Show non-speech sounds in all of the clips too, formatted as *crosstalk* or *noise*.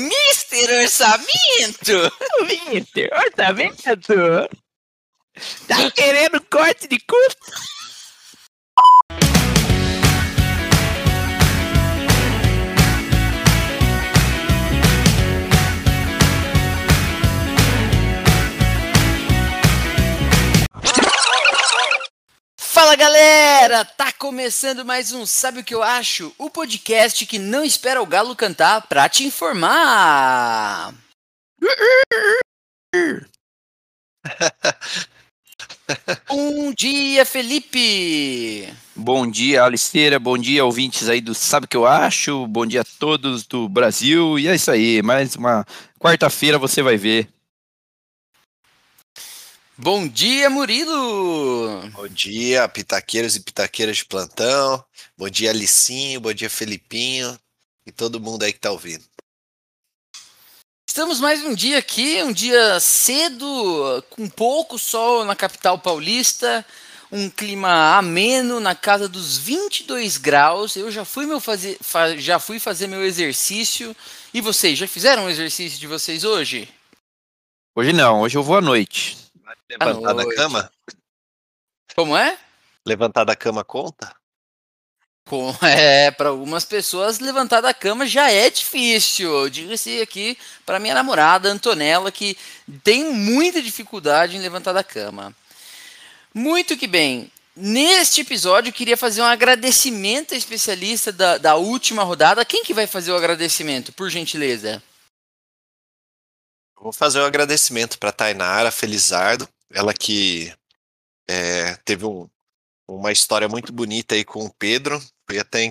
Mister Orçamento! Mister Orçamento! Tá querendo corte de custo? Fala galera! Tá começando mais um Sabe o que eu acho? O podcast que não espera o galo cantar pra te informar! Bom *laughs* dia, Felipe! Bom dia, Aliceira. Bom dia, ouvintes aí do Sabe o que eu acho? Bom dia a todos do Brasil. E é isso aí, mais uma quarta-feira você vai ver. Bom dia, Murilo! Bom dia, pitaqueiros e pitaqueiras de plantão. Bom dia, Alicinho. Bom dia, Felipinho. E todo mundo aí que tá ouvindo. Estamos mais um dia aqui, um dia cedo, com pouco sol na capital paulista, um clima ameno na casa dos 22 graus. Eu já fui, meu fazer, fa, já fui fazer meu exercício. E vocês, já fizeram o exercício de vocês hoje? Hoje não, hoje eu vou à noite. Levantar da cama? Como é? Levantar da cama conta? Com, *laughs* é, para algumas pessoas levantar da cama já é difícil. Diga-se aqui para minha namorada Antonella que tem muita dificuldade em levantar da cama. Muito que bem. Neste episódio, eu queria fazer um agradecimento à especialista da, da última rodada. Quem que vai fazer o agradecimento, por gentileza? Vou fazer um agradecimento para Tainara Felizardo, ela que é, teve um, uma história muito bonita aí com o Pedro. Fui até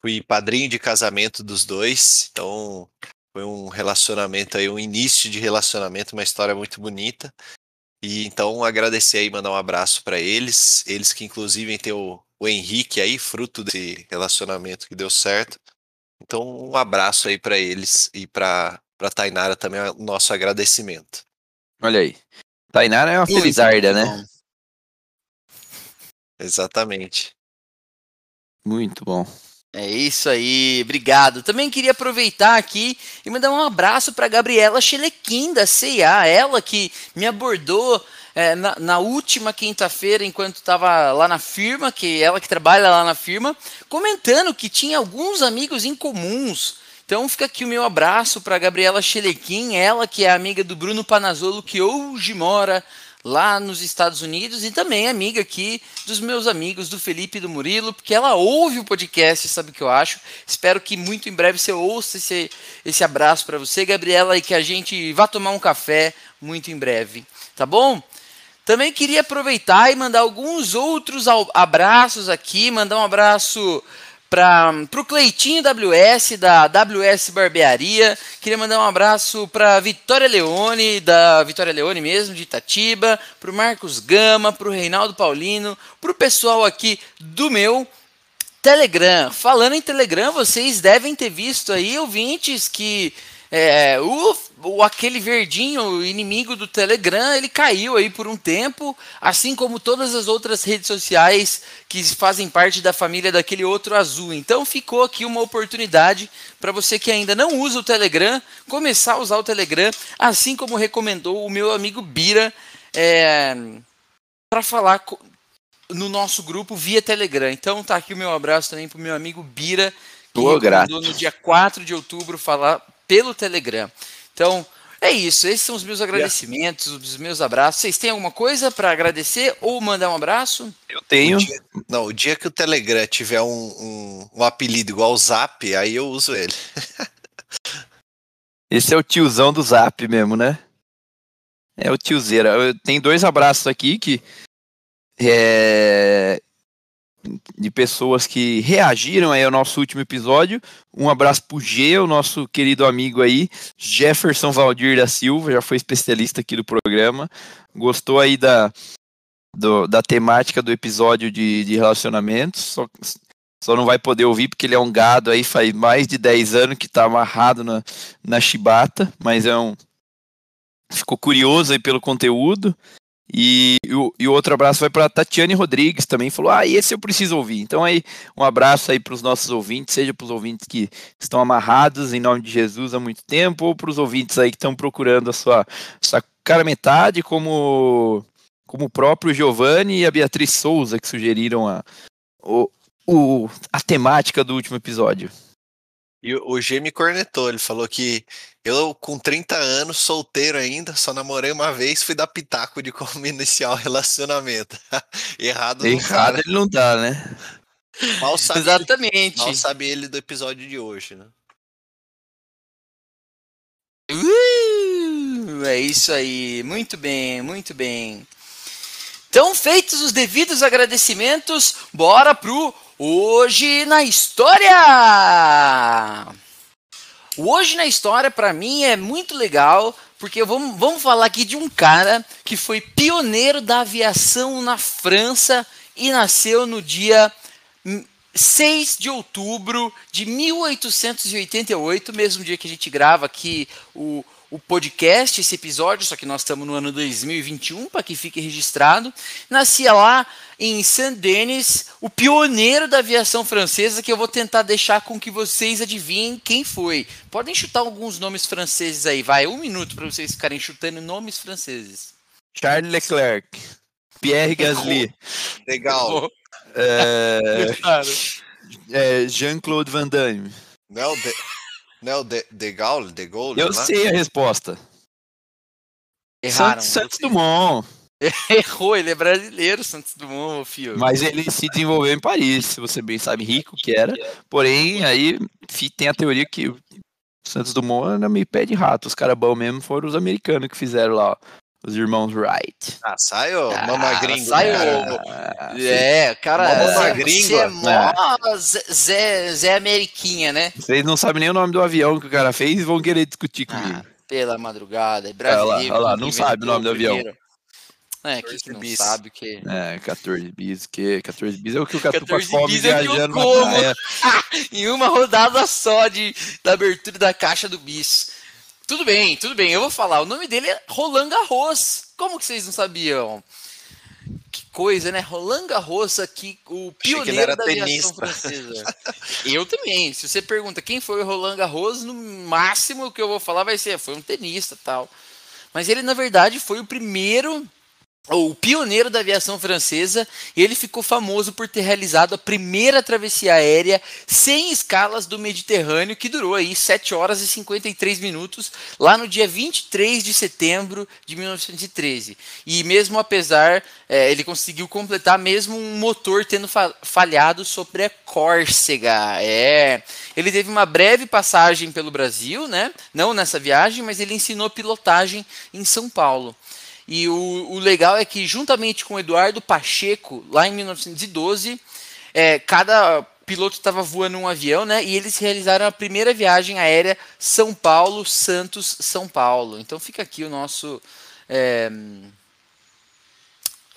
fui padrinho de casamento dos dois, então foi um relacionamento aí, um início de relacionamento, uma história muito bonita. E então agradecer aí, mandar um abraço para eles, eles que inclusive tem o, o Henrique aí, fruto desse relacionamento que deu certo. Então um abraço aí para eles e para para Tainara também o nosso agradecimento. Olha aí. Tainara é uma felizarda, né? Exatamente. Muito bom. É isso aí, obrigado. Também queria aproveitar aqui e mandar um abraço para Gabriela Chelequim da CIA, ela que me abordou é, na, na, última quinta-feira, enquanto estava lá na firma, que ela que trabalha lá na firma, comentando que tinha alguns amigos em comuns então fica aqui o meu abraço para Gabriela Chelequim, ela que é amiga do Bruno Panazolo, que hoje mora lá nos Estados Unidos e também é amiga aqui dos meus amigos do Felipe e do Murilo, porque ela ouve o podcast, sabe o que eu acho. Espero que muito em breve você ouça esse, esse abraço para você, Gabriela, e que a gente vá tomar um café muito em breve, tá bom? Também queria aproveitar e mandar alguns outros abraços aqui, mandar um abraço para o Cleitinho WS, da WS Barbearia. Queria mandar um abraço para Vitória Leone, da Vitória Leone mesmo, de Itatiba, para o Marcos Gama, para o Reinaldo Paulino, para o pessoal aqui do meu Telegram. Falando em Telegram, vocês devem ter visto aí, ouvintes, que é, o, o, aquele verdinho inimigo do Telegram, ele caiu aí por um tempo, assim como todas as outras redes sociais que fazem parte da família daquele outro azul. Então ficou aqui uma oportunidade para você que ainda não usa o Telegram, começar a usar o Telegram, assim como recomendou o meu amigo Bira, é, para falar no nosso grupo via Telegram. Então tá aqui o meu abraço também para o meu amigo Bira, que recomendou no dia 4 de outubro falar pelo Telegram. Então, é isso. Esses são os meus agradecimentos, os meus abraços. Vocês têm alguma coisa para agradecer ou mandar um abraço? Eu tenho. O dia, não, o dia que o Telegram tiver um, um, um apelido igual o Zap, aí eu uso ele. *laughs* Esse é o tiozão do Zap mesmo, né? É o tiozeira. Eu tenho dois abraços aqui que é, de pessoas que reagiram aí ao nosso último episódio. Um abraço pro G, o nosso querido amigo aí, Jefferson Valdir da Silva, já foi especialista aqui do programa. Gostou aí da, do, da temática do episódio de, de relacionamentos, só, só não vai poder ouvir porque ele é um gado aí, faz mais de 10 anos que tá amarrado na, na chibata, mas é um... Ficou curioso aí pelo conteúdo. E, e, o, outro abraço vai para Tatiane Rodrigues também, falou: Ah, esse eu preciso ouvir. Então, aí, um abraço aí para os nossos ouvintes, seja para os ouvintes que estão amarrados em nome de Jesus há muito tempo, ou para os ouvintes aí que estão procurando a sua, sua cara metade, como, como o próprio Giovanni e a Beatriz Souza, que sugeriram a, o, o, a temática do último episódio. E o G me cornetou, ele falou que eu, com 30 anos, solteiro ainda, só namorei uma vez, fui dar pitaco de como *laughs* iniciar o relacionamento. *laughs* Errado não Errado tá, ele não tá, né? Mal sabe Exatamente. Ele, mal sabe ele do episódio de hoje, né? Uh, é isso aí, muito bem, muito bem. Então, feitos os devidos agradecimentos, bora pro Hoje na História! O Hoje na História, para mim, é muito legal, porque vamos, vamos falar aqui de um cara que foi pioneiro da aviação na França e nasceu no dia 6 de outubro de 1888, mesmo dia que a gente grava aqui o, o podcast, esse episódio, só que nós estamos no ano 2021, para que fique registrado. Nascia lá em Saint-Denis, o pioneiro da aviação francesa, que eu vou tentar deixar com que vocês adivinhem quem foi. Podem chutar alguns nomes franceses aí, vai, um minuto para vocês ficarem chutando nomes franceses. Charles Leclerc, Pierre Gasly. Legal. É, *laughs* é, Jean-Claude Van Damme. Não, de, não de, de Gaulle, de Gaulle. Eu sei a resposta. Erraram. Santos Dumont. *laughs* Errou, ele é brasileiro, Santos Dumont, filho. Mas ele se desenvolveu em Paris, se você bem sabe, rico que era. Porém, aí tem a teoria que o Santos Dumont era meio pé de rato. Os caras bons mesmo foram os americanos que fizeram lá, os irmãos Wright. Ah, saiu, ah, mama gringo. Saiu. Ah, é, cara, mama gringo. é mó Zé, Zé Ameriquinha, né? Vocês não sabem nem o nome do avião que o cara fez e vão querer discutir comigo. Ah, pela madrugada, é brasileiro. Olha lá, olha lá não sabe o nome do avião. É, que, que não bis. sabe que. É, 14 bis, que 14 bis é o que o Catupa come bis é viajando que eu como. em uma rodada só de, da abertura da caixa do bis. Tudo bem, tudo bem, eu vou falar. O nome dele é Roland Garros. Como que vocês não sabiam? Que coisa, né? Roland Garros aqui, o pioneiro da aviação francesa. eu também. Se você pergunta quem foi o Roland Garros, no máximo que eu vou falar vai ser, foi um tenista tal. Mas ele, na verdade, foi o primeiro o pioneiro da aviação francesa, e ele ficou famoso por ter realizado a primeira travessia aérea sem escalas do Mediterrâneo, que durou aí 7 horas e 53 minutos, lá no dia 23 de setembro de 1913. E mesmo apesar, é, ele conseguiu completar mesmo um motor tendo falhado sobre a Córcega. É, ele teve uma breve passagem pelo Brasil, né? Não nessa viagem, mas ele ensinou pilotagem em São Paulo. E o, o legal é que, juntamente com o Eduardo Pacheco, lá em 1912, é, cada piloto estava voando um avião, né? E eles realizaram a primeira viagem aérea São Paulo, Santos, São Paulo. Então fica aqui o nosso. É...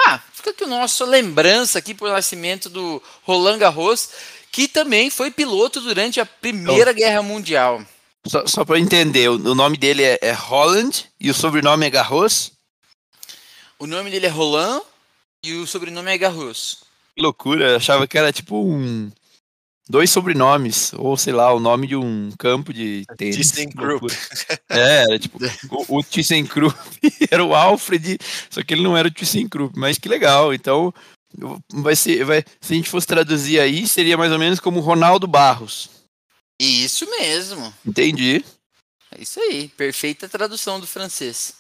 Ah, fica aqui o nosso lembrança aqui por nascimento do Roland Garros, que também foi piloto durante a Primeira Guerra Mundial. Só, só para entender, o, o nome dele é, é Holland e o sobrenome é Garros? O nome dele é Roland e o sobrenome é Garros. Que loucura, eu achava que era tipo um. Dois sobrenomes, ou sei lá, o nome de um campo de tênis. ThyssenKrupp. É, era tipo, o, o ThyssenKrupp *laughs* era o Alfred, só que ele não era o ThyssenKrupp, mas que legal, então vai ser, vai, se a gente fosse traduzir aí, seria mais ou menos como Ronaldo Barros. Isso mesmo. Entendi. É isso aí, perfeita tradução do francês.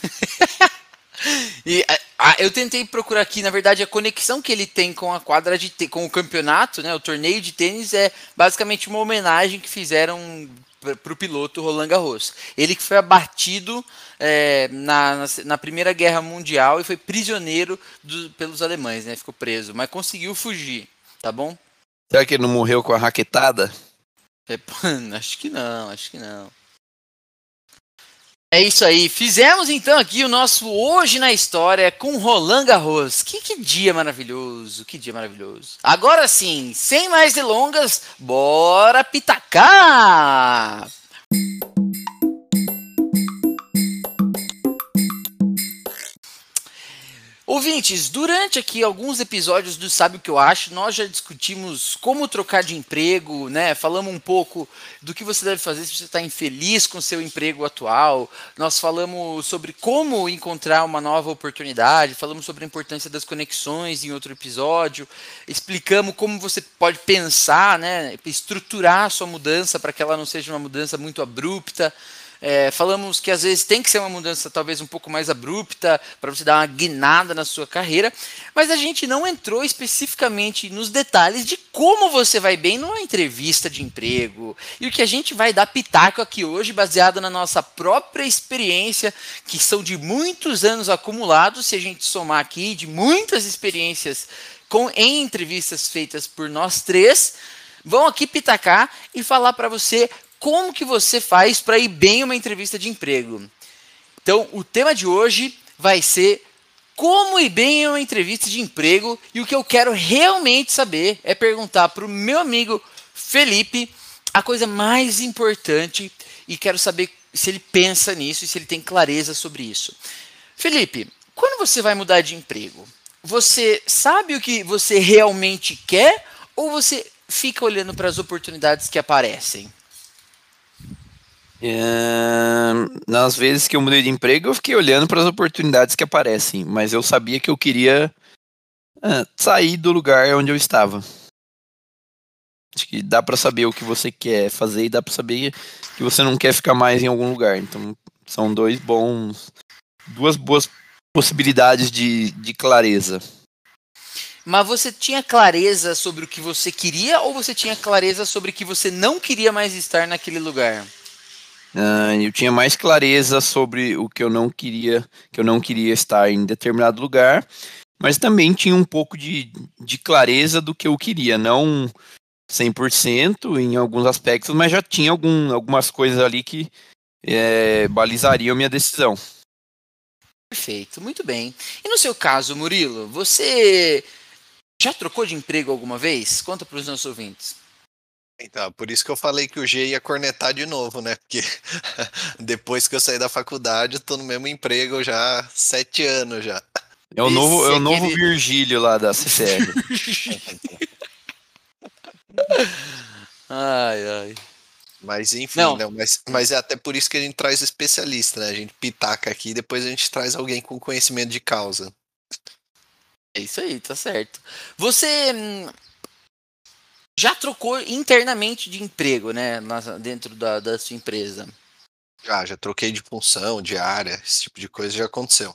*laughs* e a, a, eu tentei procurar aqui, na verdade, a conexão que ele tem com a quadra de com o campeonato, né? O torneio de tênis é basicamente uma homenagem que fizeram para o piloto Roland Garros. Ele que foi abatido é, na, na, na, Primeira Guerra Mundial e foi prisioneiro do, pelos alemães, né? Ficou preso, mas conseguiu fugir, tá bom? Será que ele não morreu com a raquetada? É, *laughs* acho que não, acho que não. É isso aí. Fizemos então aqui o nosso Hoje na História com Roland Garros. Que, que dia maravilhoso, que dia maravilhoso. Agora sim, sem mais delongas, bora pitacar! Ouvintes, durante aqui alguns episódios do Sabe o que eu acho, nós já discutimos como trocar de emprego, né? Falamos um pouco do que você deve fazer se você está infeliz com seu emprego atual. Nós falamos sobre como encontrar uma nova oportunidade, falamos sobre a importância das conexões em outro episódio, explicamos como você pode pensar, né? Estruturar a sua mudança para que ela não seja uma mudança muito abrupta. É, falamos que às vezes tem que ser uma mudança talvez um pouco mais abrupta para você dar uma guinada na sua carreira, mas a gente não entrou especificamente nos detalhes de como você vai bem numa entrevista de emprego. E o que a gente vai dar pitaco aqui hoje, baseado na nossa própria experiência, que são de muitos anos acumulados, se a gente somar aqui, de muitas experiências com, em entrevistas feitas por nós três, vão aqui pitacar e falar para você como que você faz para ir bem uma entrevista de emprego. Então, o tema de hoje vai ser como ir bem em uma entrevista de emprego e o que eu quero realmente saber é perguntar para o meu amigo Felipe a coisa mais importante e quero saber se ele pensa nisso e se ele tem clareza sobre isso. Felipe, quando você vai mudar de emprego, você sabe o que você realmente quer ou você fica olhando para as oportunidades que aparecem? Nas vezes que eu mudei de emprego, eu fiquei olhando para as oportunidades que aparecem, mas eu sabia que eu queria é, sair do lugar onde eu estava. Acho que dá para saber o que você quer fazer e dá para saber que você não quer ficar mais em algum lugar. Então, são dois bons, duas boas possibilidades de, de clareza. Mas você tinha clareza sobre o que você queria ou você tinha clareza sobre que você não queria mais estar naquele lugar? Uh, eu tinha mais clareza sobre o que eu não queria, que eu não queria estar em determinado lugar, mas também tinha um pouco de, de clareza do que eu queria, não 100% em alguns aspectos, mas já tinha algum, algumas coisas ali que é, balizariam minha decisão. Perfeito, muito bem. E no seu caso, Murilo, você já trocou de emprego alguma vez? Conta para os nossos ouvintes. Então, por isso que eu falei que o G ia cornetar de novo, né? Porque *laughs* depois que eu saí da faculdade, eu tô no mesmo emprego já há sete anos já. É o novo, é o novo Virgílio lá da CCR. *laughs* ai, ai. Mas enfim, não. não. mas, mas é até por isso que a gente traz especialista, né? A gente pitaca aqui e depois a gente traz alguém com conhecimento de causa. É isso aí, tá certo. Você hum, já trocou internamente de emprego, né? Dentro da, da sua empresa? Já, já troquei de função, de área, esse tipo de coisa já aconteceu.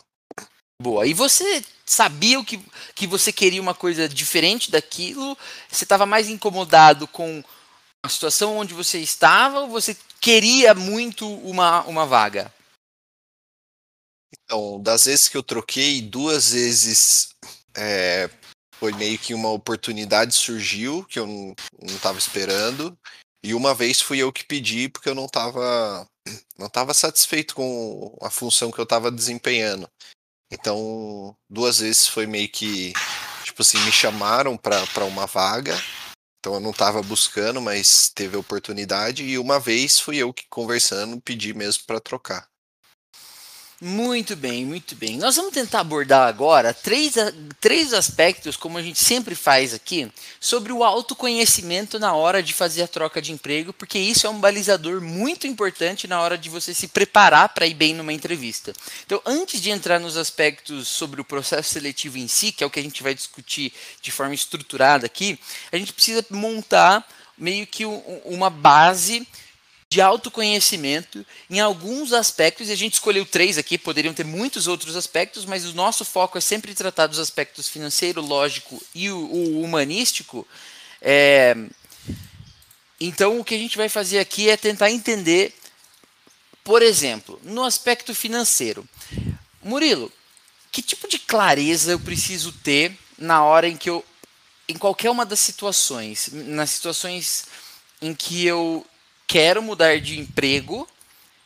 Boa. E você sabia que, que você queria uma coisa diferente daquilo? Você estava mais incomodado com a situação onde você estava ou você queria muito uma, uma vaga? Então, das vezes que eu troquei, duas vezes é, foi meio que uma oportunidade surgiu que eu não estava esperando. E uma vez fui eu que pedi porque eu não estava *clears throat* não tava satisfeito com a função que eu estava desempenhando. Então, duas vezes foi meio que tipo assim, me chamaram para uma vaga. Então eu não estava buscando, mas teve a oportunidade e uma vez fui eu que conversando pedi mesmo para trocar. Muito bem, muito bem. Nós vamos tentar abordar agora três, três aspectos, como a gente sempre faz aqui, sobre o autoconhecimento na hora de fazer a troca de emprego, porque isso é um balizador muito importante na hora de você se preparar para ir bem numa entrevista. Então, antes de entrar nos aspectos sobre o processo seletivo em si, que é o que a gente vai discutir de forma estruturada aqui, a gente precisa montar meio que uma base de autoconhecimento em alguns aspectos, e a gente escolheu três aqui, poderiam ter muitos outros aspectos, mas o nosso foco é sempre tratar dos aspectos financeiro, lógico e o, o humanístico. É... Então, o que a gente vai fazer aqui é tentar entender, por exemplo, no aspecto financeiro. Murilo, que tipo de clareza eu preciso ter na hora em que eu, em qualquer uma das situações, nas situações em que eu quero mudar de emprego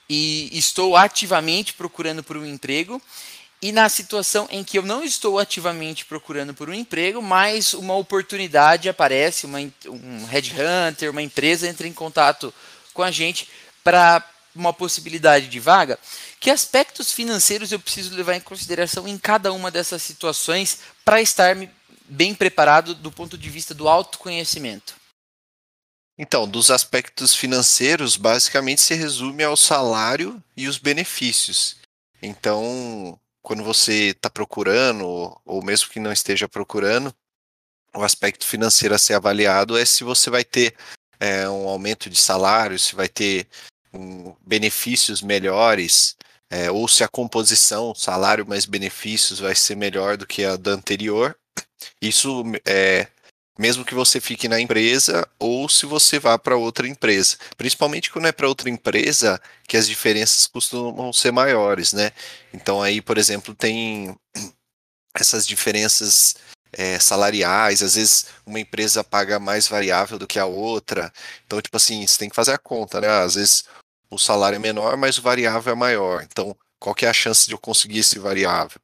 e estou ativamente procurando por um emprego, e na situação em que eu não estou ativamente procurando por um emprego, mas uma oportunidade aparece, uma, um headhunter, uma empresa entra em contato com a gente para uma possibilidade de vaga, que aspectos financeiros eu preciso levar em consideração em cada uma dessas situações para estar bem preparado do ponto de vista do autoconhecimento? Então, dos aspectos financeiros, basicamente se resume ao salário e os benefícios. Então, quando você está procurando, ou mesmo que não esteja procurando, o aspecto financeiro a ser avaliado é se você vai ter é, um aumento de salário, se vai ter um, benefícios melhores, é, ou se a composição, salário mais benefícios, vai ser melhor do que a da anterior. Isso é mesmo que você fique na empresa ou se você vá para outra empresa. Principalmente quando é para outra empresa, que as diferenças costumam ser maiores, né? Então aí, por exemplo, tem *clears throat* essas diferenças é, salariais, às vezes uma empresa paga mais variável do que a outra. Então, tipo assim, você tem que fazer a conta, né? Às vezes o salário é menor, mas o variável é maior. Então, qual que é a chance de eu conseguir esse variável?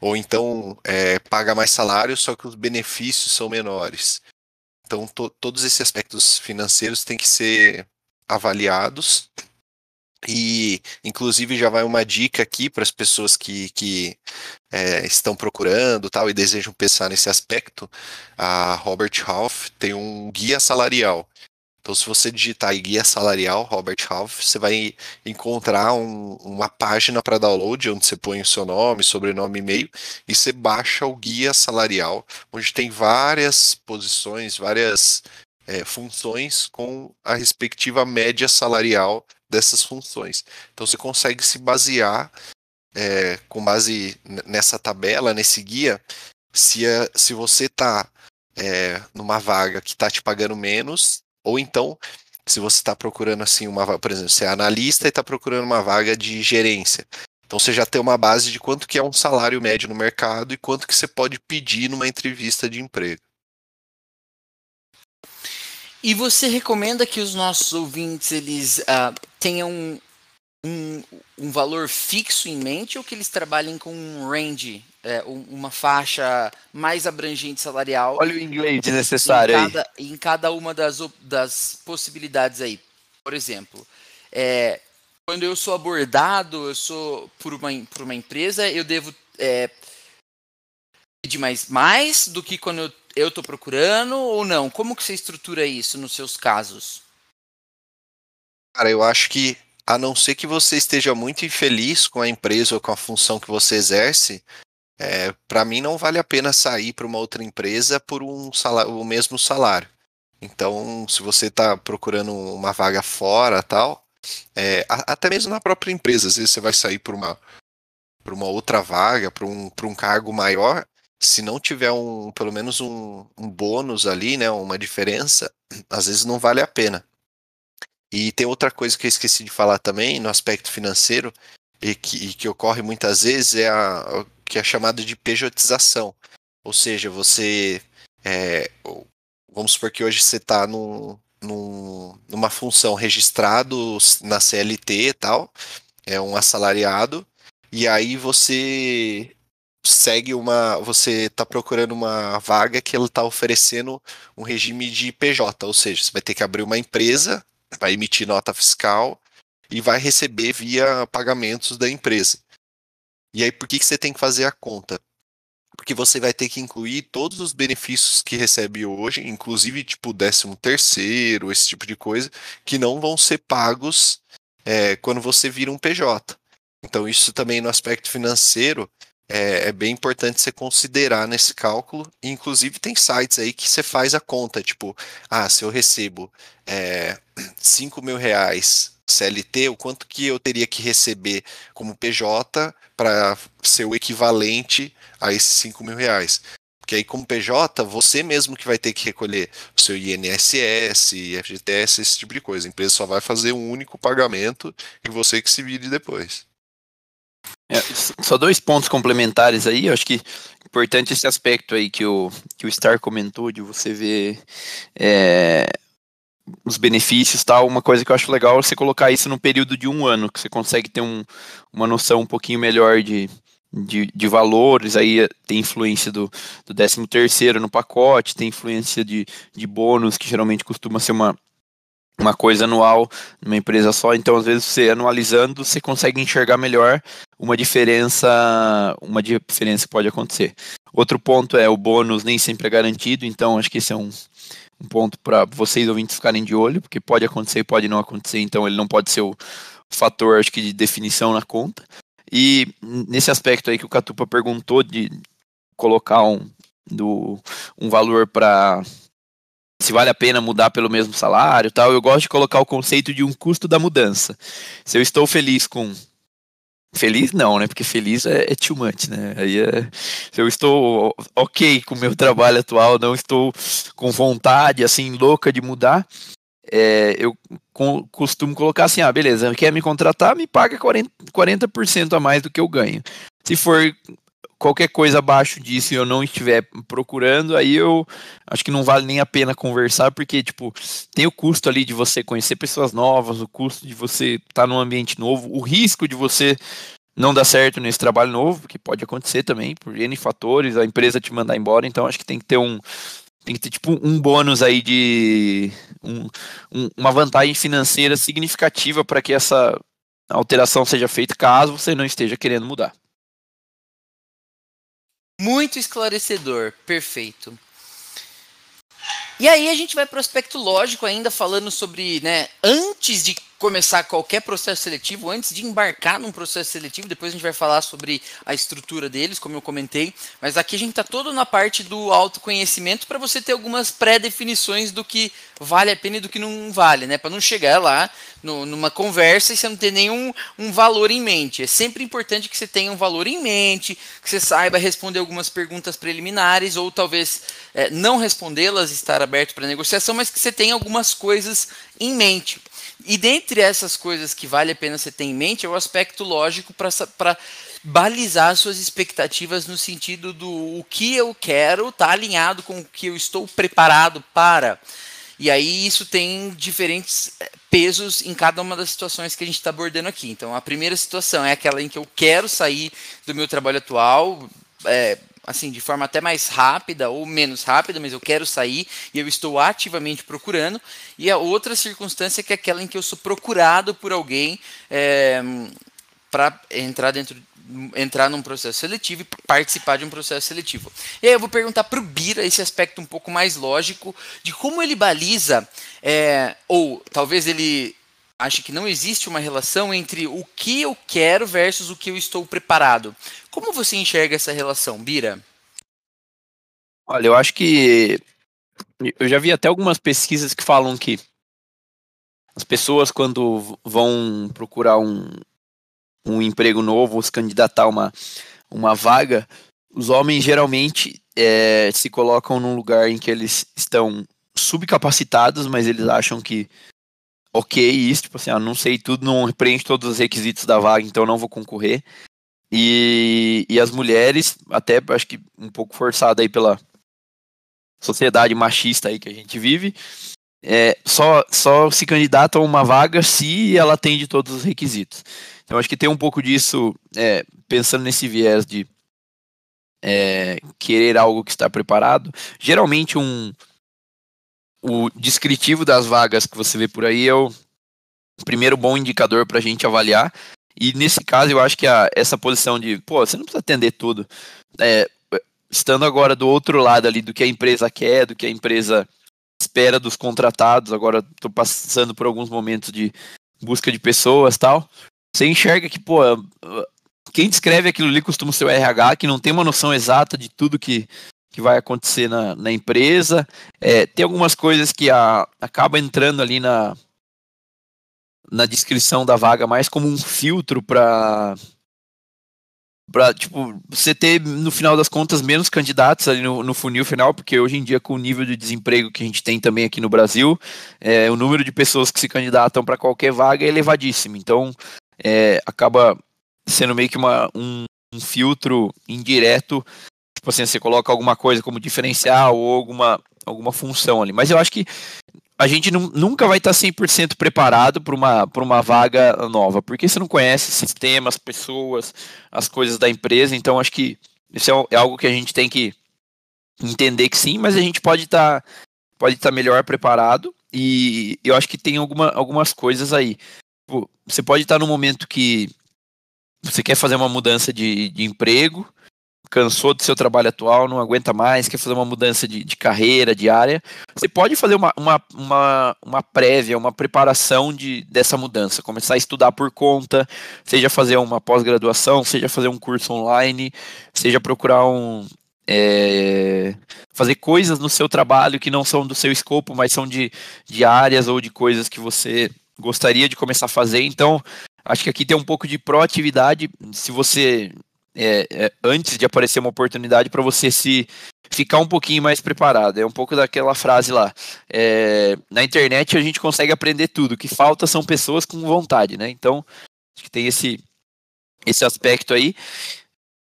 Ou então é, paga mais salário, só que os benefícios são menores. Então to, todos esses aspectos financeiros têm que ser avaliados. E, inclusive, já vai uma dica aqui para as pessoas que, que é, estão procurando tal e desejam pensar nesse aspecto. A Robert Half tem um guia salarial. Então, se você digitar guia salarial Robert Half, você vai encontrar um, uma página para download onde você põe o seu nome, sobrenome, e-mail e você baixa o guia salarial, onde tem várias posições, várias é, funções com a respectiva média salarial dessas funções. Então, você consegue se basear é, com base nessa tabela, nesse guia, se, a, se você está é, numa vaga que está te pagando menos, ou então, se você está procurando assim uma, por exemplo, você é analista e está procurando uma vaga de gerência. Então você já tem uma base de quanto que é um salário médio no mercado e quanto que você pode pedir numa entrevista de emprego. E você recomenda que os nossos ouvintes eles uh, tenham um, um valor fixo em mente ou que eles trabalhem com um range, é, uma faixa mais abrangente salarial? Olha o inglês desnecessário em cada, aí. Em cada uma das, das possibilidades aí. Por exemplo, é, quando eu sou abordado, eu sou por uma, por uma empresa, eu devo é, pedir mais, mais do que quando eu estou procurando ou não? Como que você estrutura isso nos seus casos? Cara, eu acho que a não ser que você esteja muito infeliz com a empresa ou com a função que você exerce, é, para mim não vale a pena sair para uma outra empresa por um salário, o mesmo salário. Então, se você está procurando uma vaga fora, tal, é, até mesmo na própria empresa, às vezes você vai sair por uma, por uma outra vaga, para um, um cargo maior, se não tiver um, pelo menos um, um bônus ali, né, uma diferença, às vezes não vale a pena. E tem outra coisa que eu esqueci de falar também no aspecto financeiro e que, e que ocorre muitas vezes é a que é chamada de pejotização. Ou seja, você é, vamos supor que hoje você está num, num, numa função registrado na CLT e tal, é um assalariado, e aí você segue uma. Você está procurando uma vaga que ele está oferecendo um regime de PJ, ou seja, você vai ter que abrir uma empresa vai emitir nota fiscal e vai receber via pagamentos da empresa. E aí, por que, que você tem que fazer a conta? Porque você vai ter que incluir todos os benefícios que recebe hoje, inclusive tipo 13 terceiro, esse tipo de coisa, que não vão ser pagos é, quando você vira um PJ. Então, isso também no aspecto financeiro é, é, bem importante você considerar nesse cálculo. Inclusive, tem sites aí que você faz a conta, tipo, ah, se eu recebo é, *clears throat* 5 mil reais CLT, o quanto que eu teria que receber como PJ para ser o equivalente a esses 5 mil reais. Porque aí, como PJ, você mesmo que vai ter que recolher o seu INSS, FGTS, esse tipo de coisa. A empresa só vai fazer um único pagamento e você que se vire depois. É, só dois pontos complementares aí, eu acho que importante esse aspecto aí que o, que o Star comentou, de você ver é, os benefícios tal, uma coisa que eu acho legal é você colocar isso no período de um ano, que você consegue ter um, uma noção um pouquinho melhor de, de, de valores, aí tem influência do, do 13 terceiro no pacote, tem influência de, de bônus, que geralmente costuma ser uma, uma coisa anual numa empresa só, então às vezes você analisando, você consegue enxergar melhor uma diferença, uma diferença que pode acontecer. Outro ponto é o bônus nem sempre é garantido, então acho que esse é um, um ponto para vocês ouvintes ficarem de olho, porque pode acontecer e pode não acontecer, então ele não pode ser o fator, acho que, de definição na conta. E nesse aspecto aí que o Catupa perguntou de colocar um, do, um valor para se vale a pena mudar pelo mesmo salário tal, eu gosto de colocar o conceito de um custo da mudança. Se eu estou feliz com. Feliz não, né? Porque feliz é, é too much, né? Aí é... Se eu estou ok com o meu trabalho atual, não estou com vontade, assim, louca de mudar, é, eu costumo colocar assim, ah, beleza, quer me contratar, me paga 40%, 40 a mais do que eu ganho. Se for qualquer coisa abaixo disso e eu não estiver procurando, aí eu acho que não vale nem a pena conversar, porque, tipo, tem o custo ali de você conhecer pessoas novas, o custo de você estar tá num ambiente novo, o risco de você não dar certo nesse trabalho novo, que pode acontecer também, por N fatores, a empresa te mandar embora, então acho que tem que ter um tem que ter tipo um bônus aí de um, um, uma vantagem financeira significativa para que essa alteração seja feita caso você não esteja querendo mudar. Muito esclarecedor, perfeito. E aí a gente vai para o aspecto lógico ainda falando sobre, né, antes de começar qualquer processo seletivo, antes de embarcar num processo seletivo, depois a gente vai falar sobre a estrutura deles, como eu comentei, mas aqui a gente está todo na parte do autoconhecimento para você ter algumas pré-definições do que vale a pena e do que não vale, né? Para não chegar lá no, numa conversa e você não ter nenhum um valor em mente. É sempre importante que você tenha um valor em mente, que você saiba responder algumas perguntas preliminares ou talvez é, não respondê-las, estar aberto para negociação, mas que você tenha algumas coisas em mente. E dentre essas coisas que vale a pena você ter em mente é o aspecto lógico para balizar suas expectativas no sentido do o que eu quero está alinhado com o que eu estou preparado para. E aí isso tem diferentes eh, pesos em cada uma das situações que a gente está abordando aqui. Então a primeira situação é aquela em que eu quero sair do meu trabalho atual, é, assim, de forma até mais rápida ou menos rápida, mas eu quero sair e eu estou ativamente procurando. E a outra circunstância que é aquela em que eu sou procurado por alguém é, para entrar dentro entrar num processo seletivo e participar de um processo seletivo. E aí eu vou perguntar para o Bira esse aspecto um pouco mais lógico de como ele baliza, é, ou talvez ele acha que não existe uma relação entre o que eu quero versus o que eu estou preparado. Como você enxerga essa relação, Bira? Olha, eu acho que eu já vi até algumas pesquisas que falam que as pessoas quando vão procurar um, um emprego novo se candidatar a uma, uma vaga, os homens geralmente é, se colocam num lugar em que eles estão subcapacitados, mas eles acham que ok isso, tipo assim, não sei tudo, não preenche todos os requisitos da vaga, então não vou concorrer. E, e as mulheres, até acho que um pouco forçada aí pela sociedade machista aí que a gente vive, é, só, só se candidata a uma vaga se ela atende todos os requisitos. Então acho que tem um pouco disso, é, pensando nesse viés de é, querer algo que está preparado. Geralmente um, o descritivo das vagas que você vê por aí é o primeiro bom indicador para a gente avaliar. E nesse caso, eu acho que a, essa posição de, pô, você não precisa atender tudo. É, estando agora do outro lado ali do que a empresa quer, do que a empresa espera dos contratados, agora estou passando por alguns momentos de busca de pessoas tal. Você enxerga que, pô, quem descreve aquilo ali costuma ser o RH, que não tem uma noção exata de tudo que, que vai acontecer na, na empresa. É, tem algumas coisas que a, acaba entrando ali na, na descrição da vaga mais como um filtro para para tipo você ter no final das contas menos candidatos ali no, no, funil final porque hoje em dia com o nível de desemprego que a gente tem também aqui no Brasil é, o número de pessoas que se candidatam para qualquer vaga é elevadíssimo então é, acaba sendo meio que uma, um, um filtro indireto assim, você coloca alguma coisa como diferencial ou alguma, alguma função ali. Mas eu acho que a gente nunca vai estar 100% preparado para uma, uma vaga nova, porque você não conhece sistemas, pessoas, as coisas da empresa. Então, acho que isso é, é algo que a gente tem que entender que sim, mas a gente pode estar pode estar melhor preparado e eu acho que tem alguma, algumas coisas aí. Você pode estar num momento que você quer fazer uma mudança de, de emprego, cansou do seu trabalho atual, não aguenta mais, quer fazer uma mudança de, de carreira, de área, você pode fazer uma, uma, uma, uma prévia, uma preparação de, dessa mudança, começar a estudar por conta, seja fazer uma pós-graduação, seja fazer um curso online, seja procurar um. É, fazer coisas no seu trabalho que não são do seu escopo, mas são de, de áreas ou de coisas que você gostaria de começar a fazer. Então, acho que aqui tem um pouco de proatividade. Se você é, é, antes de aparecer uma oportunidade para você se ficar um pouquinho mais preparado. É um pouco daquela frase lá. É, na internet a gente consegue aprender tudo. O que falta são pessoas com vontade, né? Então, acho que tem esse, esse aspecto aí.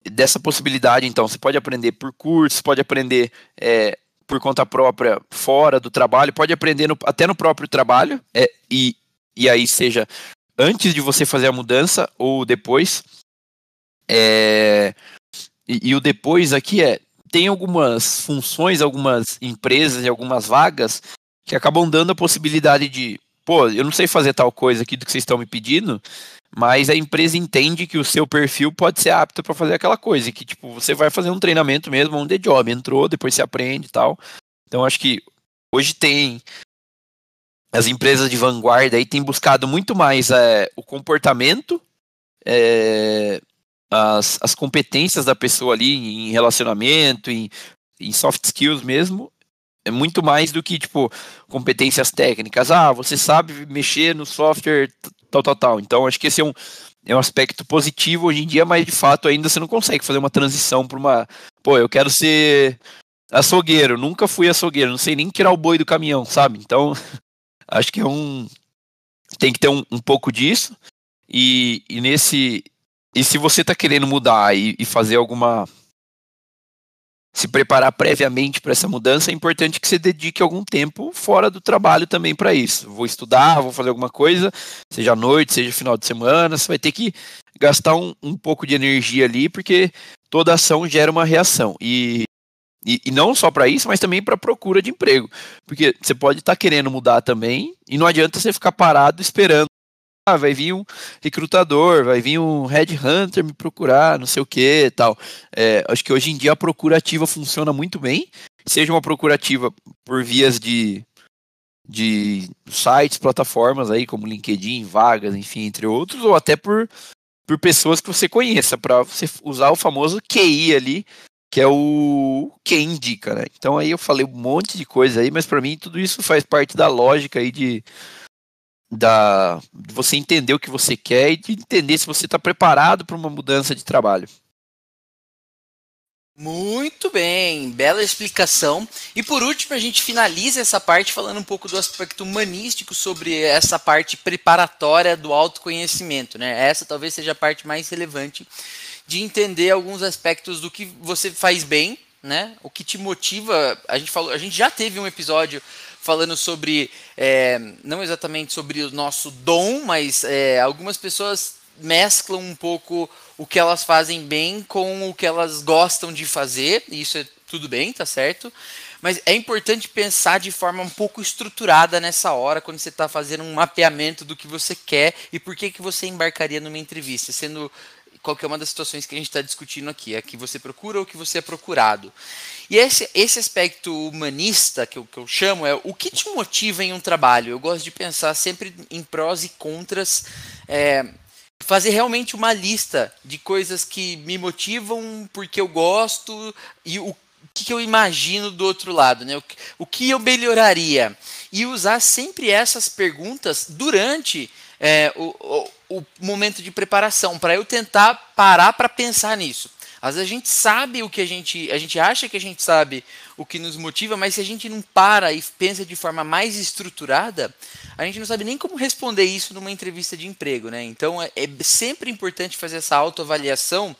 Dessa possibilidade, então, você pode aprender por cursos, pode aprender é, por conta própria fora do trabalho, pode aprender no, até no próprio trabalho, é, e, e aí seja antes de você fazer a mudança ou depois. É, e, e, o depois aqui é tem algumas funções, algumas empresas e algumas vagas que acabam dando a possibilidade de, pô, eu não sei fazer tal coisa aqui do que vocês estão me pedindo, mas a empresa entende que o seu perfil pode ser apto para fazer aquela coisa, que tipo, você vai fazer um treinamento mesmo, um the job, entrou, depois você aprende e tal. Então acho que hoje tem as empresas de vanguarda aí têm buscado muito mais é, o comportamento é, as, as competências da pessoa ali em relacionamento, em, em soft skills mesmo, é muito mais do que, tipo, competências técnicas. Ah, você sabe mexer no software tal, tal, tal. Então, acho que esse é um, é um aspecto positivo hoje em dia, mas de fato ainda você não consegue fazer uma transição para uma. Pô, eu quero ser açougueiro, nunca fui açougueiro, não sei nem tirar o boi do caminhão, sabe? Então, *laughs* acho que é um. Tem que ter um, um pouco disso. E, e nesse e se você está querendo mudar e, e, fazer alguma. Se preparar previamente para essa mudança, é importante que você dedique algum tempo fora do trabalho também para isso. Vou estudar, vou fazer alguma coisa, seja à noite, seja final de semana, você vai ter que gastar um, um pouco de energia ali, porque toda ação gera uma reação. E, e, e não só para isso, mas também para procura de emprego. Porque você pode estar tá querendo mudar também, e não adianta você ficar parado esperando vai vir um recrutador, vai vir um headhunter me procurar, não sei o que tal. É, acho que hoje em dia a procura ativa funciona muito bem, seja uma procura ativa por vias de, de sites, plataformas aí, como LinkedIn, vagas, enfim, entre outros, ou até por, por pessoas que você conheça, para você usar o famoso QI ali, que é o quem indica, né? Então aí eu falei um monte de coisa aí, mas para mim tudo isso faz parte da lógica aí de da de você entender o que você quer e de entender se você está preparado para uma mudança de trabalho. Muito bem, bela explicação. E por último, a gente finaliza essa parte falando um pouco do aspecto humanístico sobre essa parte preparatória do autoconhecimento, né? Essa talvez seja a parte mais relevante de entender alguns aspectos do que você faz bem, né? O que te motiva. A gente falou, a gente já teve um episódio falando sobre, é, não exatamente sobre o nosso dom, mas é, algumas pessoas mesclam um pouco o que elas fazem bem com o que elas gostam de fazer, e isso é tudo bem, tá certo? Mas é importante pensar de forma um pouco estruturada nessa hora, quando você está fazendo um mapeamento do que você quer e por que, que você embarcaria numa entrevista, sendo qualquer uma das situações que a gente está discutindo aqui, a que você procura ou que você é procurado. E esse, esse aspecto humanista que eu, que eu chamo é o que te motiva em um trabalho. Eu gosto de pensar sempre em prós e contras, é, fazer realmente uma lista de coisas que me motivam porque eu gosto e o que, que eu imagino do outro lado, né? O, o que eu melhoraria. E usar sempre essas perguntas durante é, o, o, o momento de preparação, para eu tentar parar para pensar nisso. Às vezes a gente sabe o que a gente. A gente acha que a gente sabe o que nos motiva, mas se a gente não para e pensa de forma mais estruturada, a gente não sabe nem como responder isso numa entrevista de emprego. Né? Então é, é sempre importante fazer essa autoavaliação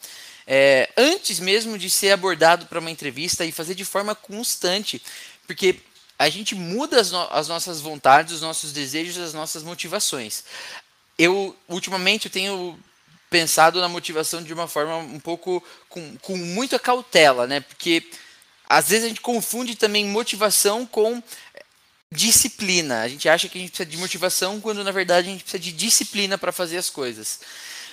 é, antes mesmo de ser abordado para uma entrevista e fazer de forma constante. Porque a gente muda as, no as nossas vontades, os nossos desejos, as nossas motivações. Eu, ultimamente, tenho pensado na motivação de uma forma um pouco com, com muita cautela, né? Porque às vezes a gente confunde também motivação com disciplina. A gente acha que a gente precisa de motivação quando na verdade a gente precisa de disciplina para fazer as coisas.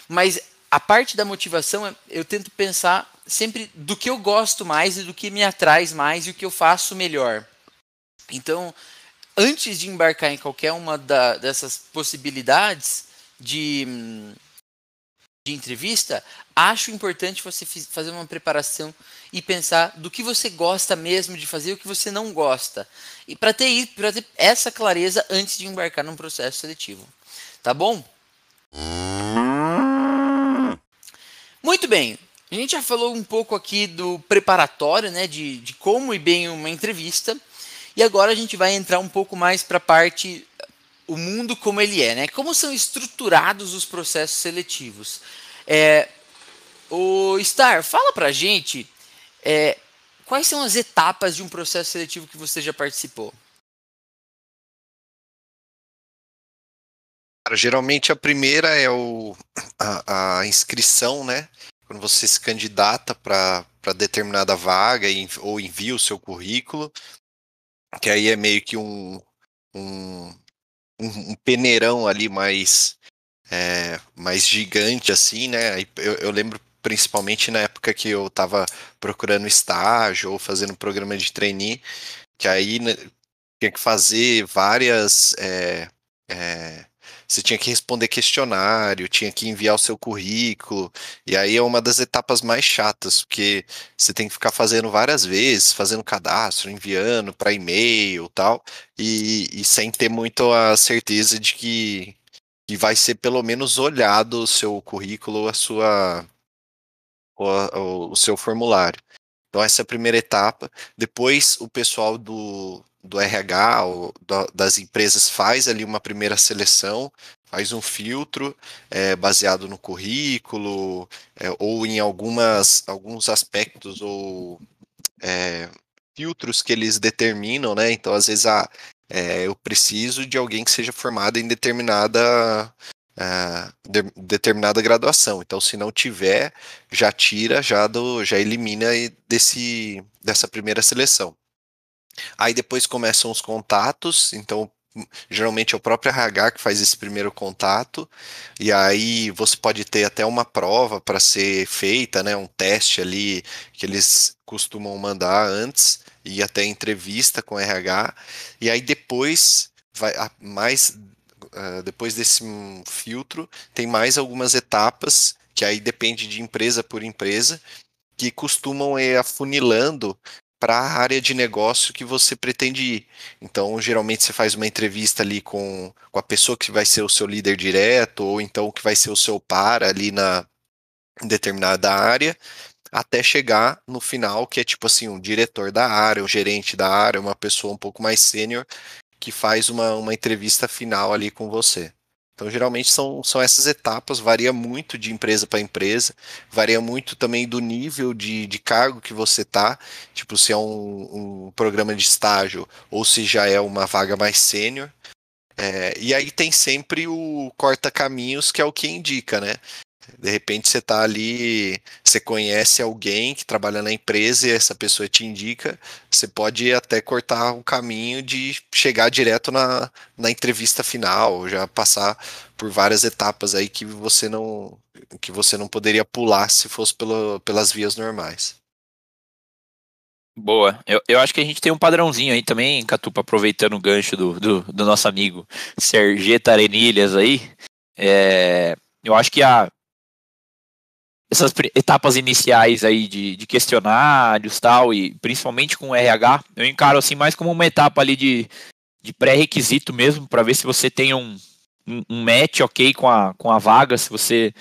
Mas a parte da motivação, eu tento pensar sempre do que eu gosto mais e do que me atrai mais e o que eu faço melhor. Então, antes de embarcar em qualquer uma da, dessas possibilidades de, de entrevista, acho importante você fazer uma preparação e pensar do que você gosta mesmo de fazer e o que você não gosta. E para ter, ter essa clareza antes de embarcar num processo seletivo. Tá bom? Muito bem. A gente já falou um pouco aqui do preparatório, né, de, de como ir bem uma entrevista. E agora a gente vai entrar um pouco mais para a parte o mundo como ele é, né? Como são estruturados os processos seletivos? É, o Star, fala para a gente é, quais são as etapas de um processo seletivo que você já participou. Geralmente a primeira é o, a, a inscrição, né? Quando você se candidata para determinada vaga ou envia o seu currículo que aí é meio que um, um, um peneirão ali mais, é, mais gigante, assim, né? Eu, eu, lembro principalmente na época que eu estava procurando estágio ou fazendo programa de trainee, que aí né, tinha que fazer várias. É, é, você tinha que responder questionário, tinha que enviar o seu currículo, e aí é uma das etapas mais chatas, porque você tem que ficar fazendo várias vezes, fazendo cadastro, enviando para e-mail tal, e, e sem ter muito a certeza de que, que vai ser pelo menos olhado o seu currículo, a sua, o, o seu formulário. Então essa é a primeira etapa. Depois o pessoal do, do RH ou do, das empresas faz ali uma primeira seleção, faz um filtro é, baseado no currículo é, ou em algumas, alguns aspectos ou é, filtros que eles determinam, né? Então, às vezes, ah, é, eu preciso de alguém que seja formado em determinada de, determinada graduação. Então, se não tiver, já tira, já do, já elimina desse dessa primeira seleção. Aí depois começam os contatos, então geralmente é o próprio RH que faz esse primeiro contato, e aí você pode ter até uma prova para ser feita, né, um teste ali que eles costumam mandar antes, e até entrevista com o RH, e aí depois vai mais uh, depois desse filtro tem mais algumas etapas que aí depende de empresa por empresa que costumam ir afunilando para a área de negócio que você pretende ir. Então, geralmente você faz uma entrevista ali com, com a pessoa que vai ser o seu líder direto, ou então que vai ser o seu par ali na determinada área, até chegar no final, que é tipo assim, um diretor da área, um gerente da área, uma pessoa um pouco mais sênior, que faz uma, uma entrevista final ali com você. Então, geralmente são, são essas etapas, varia muito de empresa para empresa, varia muito também do nível de, de cargo que você está, tipo, se é um, um programa de estágio ou se já é uma vaga mais sênior. É, e aí tem sempre o corta-caminhos, que é o que indica, né? De repente você está ali, você conhece alguém que trabalha na empresa e essa pessoa te indica, você pode até cortar o caminho de chegar direto na, na entrevista final, já passar por várias etapas aí que você não que você não poderia pular se fosse pelo, pelas vias normais. Boa. Eu, eu acho que a gente tem um padrãozinho aí também, Catupa, aproveitando o gancho do, do, do nosso amigo Sergê Arenilhas aí. É, eu acho que a, essas etapas iniciais aí de, de questionários tal, e principalmente com o RH, eu encaro assim mais como uma etapa ali de, de pré-requisito mesmo, para ver se você tem um, um, um, match ok com a, com a vaga, se você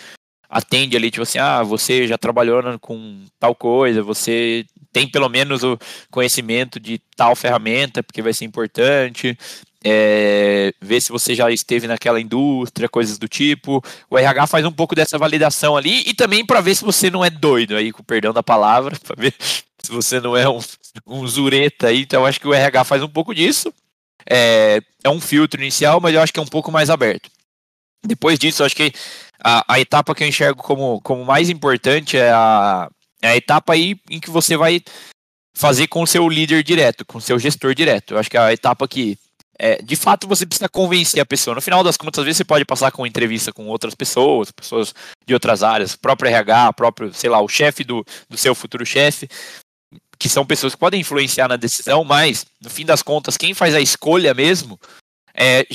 atende ali, tipo assim, ah, você já trabalhou com tal coisa, você tem pelo menos o conhecimento de tal ferramenta, porque vai ser importante, é, ver se você já esteve naquela indústria, coisas do tipo. O RH faz um pouco dessa validação ali e também para ver se você não é doido aí, com perdão da palavra, *laughs* para ver se você não é um, um zureta aí. Então, acho que o RH faz um pouco disso. É, é um filtro inicial, mas eu acho que é um pouco mais aberto. Depois disso, acho que a, a etapa que eu enxergo como, como mais importante é a, é a etapa aí em que você vai fazer com o seu líder direto, com o seu gestor direto. Eu acho que é a etapa que é, de fato você precisa convencer a pessoa. No final das contas, às vezes você pode passar com entrevista com outras pessoas, pessoas de outras áreas, próprio RH, próprio, sei lá, o chefe do, do seu futuro chefe, que são pessoas que podem influenciar na decisão, mas, no fim das contas, quem faz a escolha mesmo é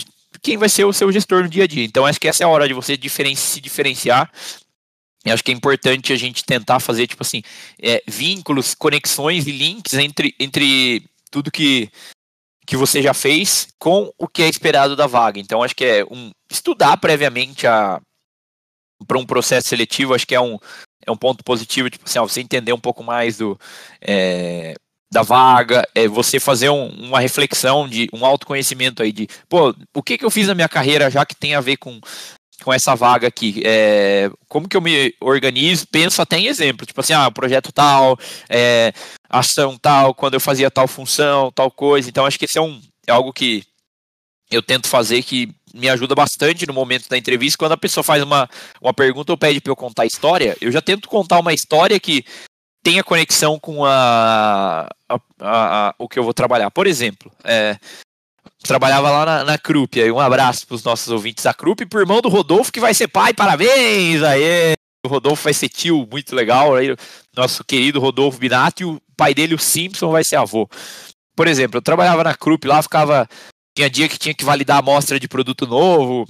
quem vai ser o seu gestor no dia a dia. Então, acho que essa é a hora de você se diferenciar. E acho que é importante a gente tentar fazer, tipo assim, é, vínculos, conexões e links entre, entre tudo que, que você já fez com o que é esperado da vaga. Então, acho que é um estudar previamente para um processo seletivo, acho que é um, é um ponto positivo, tipo assim, ó, você entender um pouco mais do, é, da vaga, é você fazer um, uma reflexão de um autoconhecimento aí de, pô, o que que eu fiz na minha carreira já que tem a ver com com essa vaga aqui, é, como que eu me organizo, penso até em exemplo, tipo assim, ah, projeto tal, é, ação tal, quando eu fazia tal função, tal coisa, então acho que esse é, um, é algo que eu tento fazer que me ajuda bastante no momento da entrevista, quando a pessoa faz uma, uma pergunta ou pede para eu contar história, eu já tento contar uma história que tenha conexão com a, a, a, a o que eu vou trabalhar. Por exemplo, é, trabalhava lá na, na Krupp. Aí um abraço para os nossos ouvintes da Krupp pro irmão do Rodolfo, que vai ser pai, parabéns! Aí, o Rodolfo vai ser tio, muito legal. Aí, nosso querido Rodolfo Binatti, o pai dele, o Simpson, vai ser avô. Por exemplo, eu trabalhava na Krupp lá, ficava. Tinha dia que tinha que validar amostra de produto novo,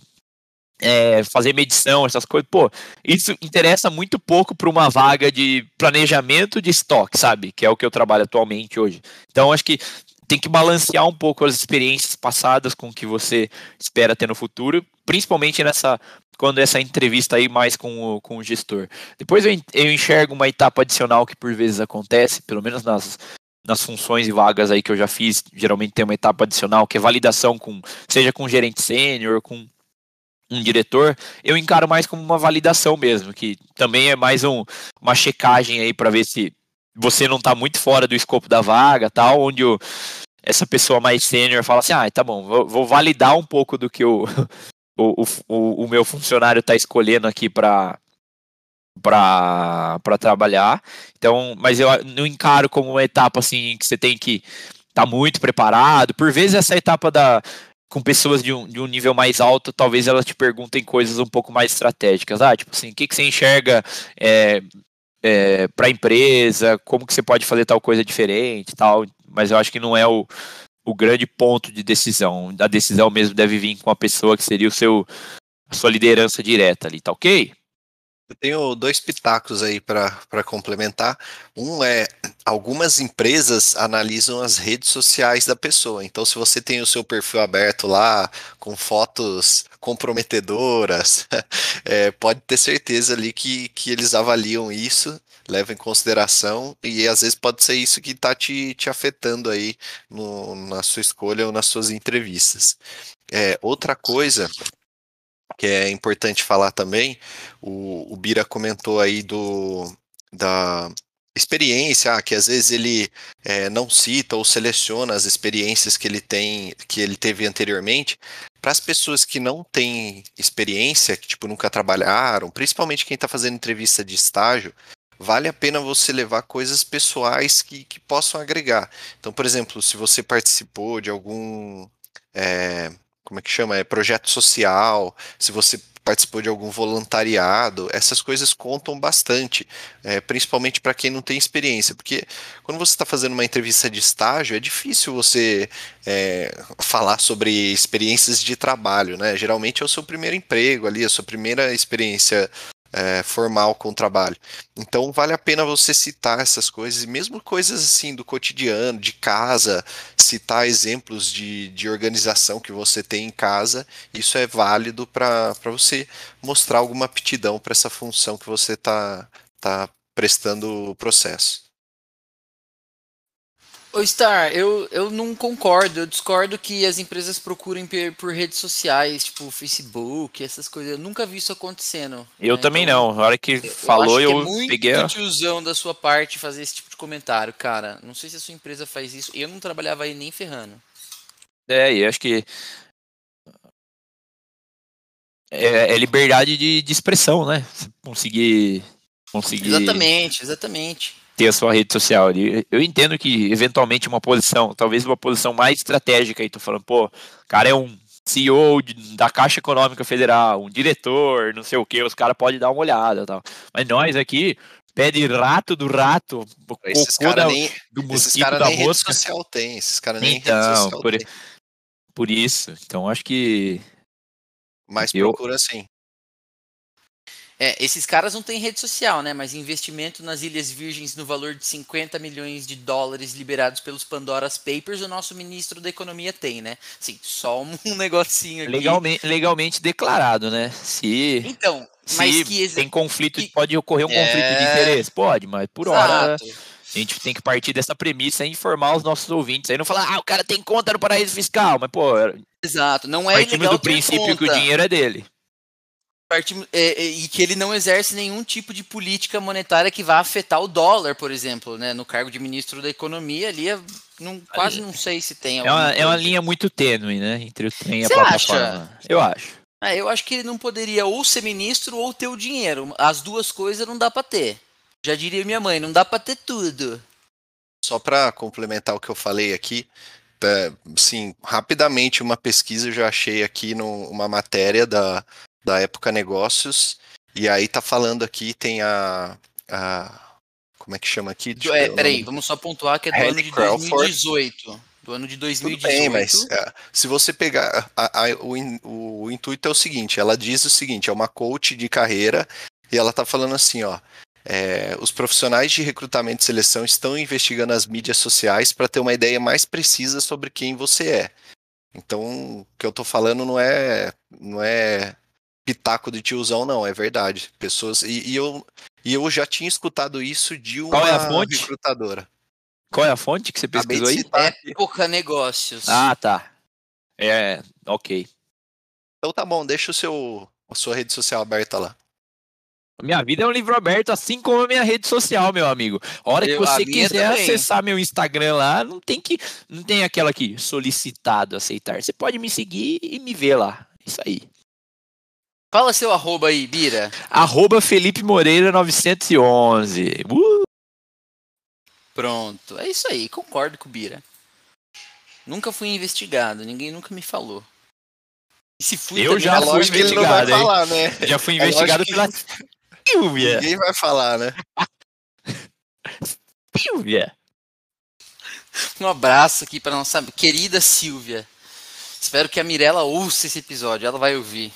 é, fazer medição, essas coisas. Pô, isso interessa muito pouco para uma vaga de planejamento de estoque, sabe? Que é o que eu trabalho atualmente hoje. Então, acho que tem que balancear um pouco as experiências passadas com o que você espera ter no futuro, principalmente nessa quando essa entrevista aí mais com o, com o gestor. Depois eu, enxergo uma etapa adicional que por vezes acontece, pelo menos nas, nas funções e vagas aí que eu já fiz, geralmente tem uma etapa adicional que é validação com, seja com gerente sênior, com um diretor, eu encaro mais como uma validação mesmo, que também é mais um, uma checagem aí para ver se você não está muito fora do escopo da vaga, tal, onde o, essa pessoa mais sênior fala assim, ah, tá bom, vou, vou, validar um pouco do que o, *laughs* o, o, o meu funcionário está escolhendo aqui para para trabalhar. Então, mas eu não encaro como uma etapa assim que você tem que estar tá muito preparado. Por vezes essa etapa da com pessoas de um, de um nível mais alto, talvez elas te perguntem coisas um pouco mais estratégicas. Ah, tipo assim, o que, que você enxerga é, é, para a empresa, como que você pode fazer tal coisa diferente tal, mas eu acho que não é o, o grande ponto de decisão. A decisão mesmo deve vir com a pessoa que seria o seu a sua liderança direta ali, tá ok? Eu tenho dois pitacos aí para complementar. Um é algumas empresas analisam as redes sociais da pessoa. Então, se você tem o seu perfil aberto lá com fotos comprometedoras, *laughs* é, pode ter certeza ali que, que eles avaliam isso, levam em consideração e às vezes pode ser isso que está te, te afetando aí no, na sua escolha ou nas suas entrevistas. É, outra coisa que é importante falar também, o, o Bira comentou aí do, da experiência, ah, que às vezes ele é, não cita ou seleciona as experiências que ele tem, que ele teve anteriormente. Para as pessoas que não têm experiência, que tipo nunca trabalharam, principalmente quem está fazendo entrevista de estágio, vale a pena você levar coisas pessoais que, que possam agregar. Então, por exemplo, se você participou de algum é, como é que chama? É projeto social, se você participou de algum voluntariado, essas coisas contam bastante, é, principalmente para quem não tem experiência, porque quando você está fazendo uma entrevista de estágio, é difícil você é, falar sobre experiências de trabalho, né? Geralmente é o seu primeiro emprego ali, a sua primeira experiência é, formal com o trabalho. Então vale a pena você citar essas coisas, e mesmo coisas assim do cotidiano, de casa, citar exemplos de, de organização que você tem em casa, isso é válido para você mostrar alguma aptidão para essa função que você está tá prestando o processo. Ô Star, eu, eu não concordo, eu discordo que as empresas procurem por, por redes sociais, tipo Facebook, essas coisas. Eu nunca vi isso acontecendo. Eu né? também então, não. Na hora que eu falou, eu, que é peguei. muito tiozão da sua parte fazer esse tipo de comentário, cara. Não sei se a sua empresa faz isso. Eu não trabalhava aí nem ferrando. É, e acho que. É, é liberdade de, de expressão, né? Conseguir. conseguir... Exatamente, exatamente. Ter a sua rede social ali. Eu entendo que, eventualmente, uma posição, talvez uma posição mais estratégica, aí tô falando, pô, o cara é um CEO da Caixa Econômica Federal, um diretor, não sei o que, os caras podem dar uma olhada tal. Mas nós aqui, pé de rato do rato, esses cocô da, nem, do mosquito cara da nem rede social tem, esses caras nem Então, rede social por, tem. por isso. Então, acho que Mas eu- procura sim. É, esses caras não têm rede social, né? Mas investimento nas Ilhas Virgens no valor de 50 milhões de dólares liberados pelos Pandora's Papers, o nosso ministro da Economia tem, né? Sim, só um *laughs* negocinho aqui. legalmente, legalmente declarado, né? Se, Então, mas se que... tem conflito, que- pode ocorrer um conflito de É. interesse? Pode, mas por hora a gente tem que partir dessa premissa e informar os nossos ouvintes. Aí não falar, ah, o cara tem conta no paraíso fiscal, mas pô, Exato, não é partimos do princípio que o conta. dinheiro é dele. Partimos- é, é, e que ele não exerce nenhum tipo de política monetária que vá afetar o dólar, por exemplo, né? No cargo de ministro da Economia ali, é- não, quase não sei se tem É alguma uma, é uma linha muito tênue, né? Entre o trem e a Você plataforma. Eu acho. É, eu acho que ele não poderia ou ser ministro ou ter o dinheiro. As duas coisas não dá pra ter. Já diria minha mãe, não dá pra ter tudo. Só para complementar o que eu falei aqui, é, sim, rapidamente uma pesquisa eu já achei aqui numa matéria da, da Época Negócios, e aí tá falando aqui, tem a. a como é que chama aqui? Deixa É, o peraí, vamos só pontuar que é do ano de Crawford. 2018. Do ano de Tudo 2018. bem, mas é, se você pegar. a- a- o, in- o intuito é o seguinte: ela diz o seguinte, é uma coach de carreira, e ela tá falando assim, ó. é, os profissionais de recrutamento e seleção estão investigando as mídias sociais para ter uma ideia mais precisa sobre quem você é. Então, o que eu tô falando não é não é pitaco de tiozão, não, é verdade. Pessoas e, e eu e eu já tinha escutado isso de uma Qual é a fonte? recrutadora. Qual é a fonte que você pesquisou aí? Época Negócios. Ah, tá. É, ok. Então tá bom, deixa o seu a sua rede social aberta lá. Minha vida é um livro aberto, assim como a minha rede social, meu amigo. A hora que Eu- a você quiser também. acessar meu Instagram lá, não tem que. Não tem aquela aqui, solicitado aceitar. Você pode me seguir e me ver lá. Isso aí. Fala seu arroba aí, Bira. Arroba Felipe Moreira 911. Uh! Pronto. É isso aí, concordo com o Bira. Nunca fui investigado, ninguém nunca me falou. E se fui Eu já é fui investigado, falar, né? Já fui *laughs* É investigado pela Silvia. Ninguém vai falar, né? *laughs* Silvia. Um abraço aqui para nossa querida Silvia. Espero que a Mirella ouça esse episódio, ela vai ouvir.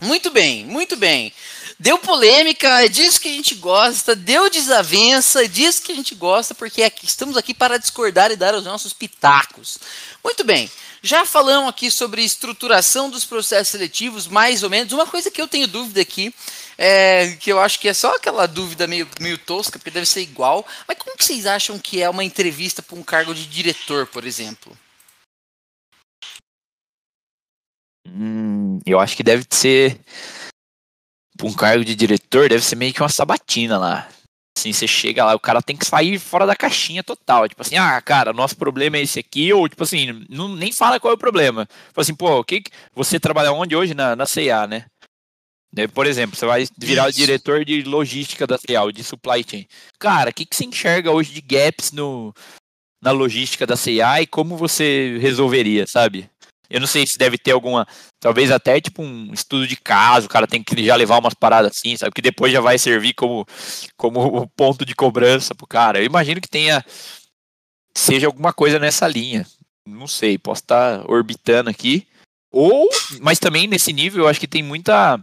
Muito bem, muito bem. Deu polêmica, é disso que a gente gosta, deu desavença, é disso que a gente gosta, porque aqui- estamos aqui para discordar e dar os nossos pitacos. Muito bem, já falamos aqui sobre estruturação dos processos seletivos, mais ou menos. Uma coisa que eu tenho dúvida aqui, é, que eu acho que é só aquela dúvida meio, meio tosca, porque deve ser igual, mas como que vocês acham que é uma entrevista para um cargo de diretor, por exemplo? Hum, eu acho que deve ser. Pra um cargo de diretor, deve ser meio que uma sabatina lá. Assim, você chega lá, o cara tem que sair fora da caixinha total. Tipo assim, ah, cara, nosso problema é esse aqui, ou tipo assim, não, nem fala qual é o problema. Tipo assim, pô, o que, que- você trabalha onde hoje? Na, na CIA, né? Daí, Por exemplo, você vai virar o Isso. diretor de logística da ou de supply chain. Cara, o que, que você enxerga hoje de gaps no, na logística da CIA e como você resolveria, sabe? Eu não sei se deve ter alguma, talvez até tipo um estudo de caso, o cara tem que já levar umas paradas assim, sabe? Que depois já vai servir como, como ponto de cobrança pro cara. Eu imagino que tenha, seja alguma coisa nessa linha. Não sei, posso estar orbitando aqui. Ou, mas também nesse nível eu acho que tem muita,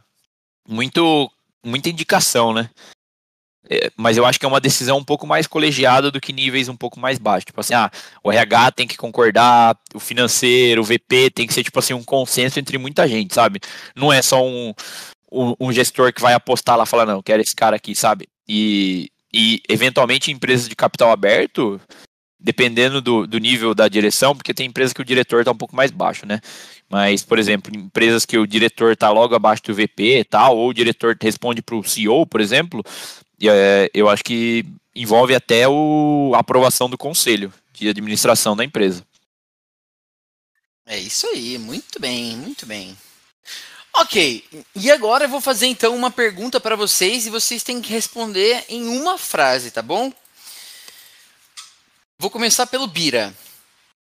muito, muita indicação, né? É, mas eu acho que é uma decisão um pouco mais colegiada do que níveis um pouco mais baixos. Tipo assim, ah, o RH tem que concordar, o financeiro, o VP tem que ser, tipo assim, um consenso entre muita gente, sabe? Não é só um, um, um gestor que vai apostar lá e falar, não, quero esse cara aqui, sabe? E, e eventualmente empresas de capital aberto, dependendo do, do nível da direção, porque tem empresa que o diretor está um pouco mais baixo, né? Mas, por exemplo, empresas que o diretor está logo abaixo do VP e tal, ou o diretor responde para o CEO, por exemplo, e, é, eu acho que envolve até o, a aprovação do conselho de administração da empresa. É isso aí, muito bem, muito bem. Ok, e agora eu vou fazer então uma pergunta para vocês e vocês têm que responder em uma frase, tá bom? Vou começar pelo Bira.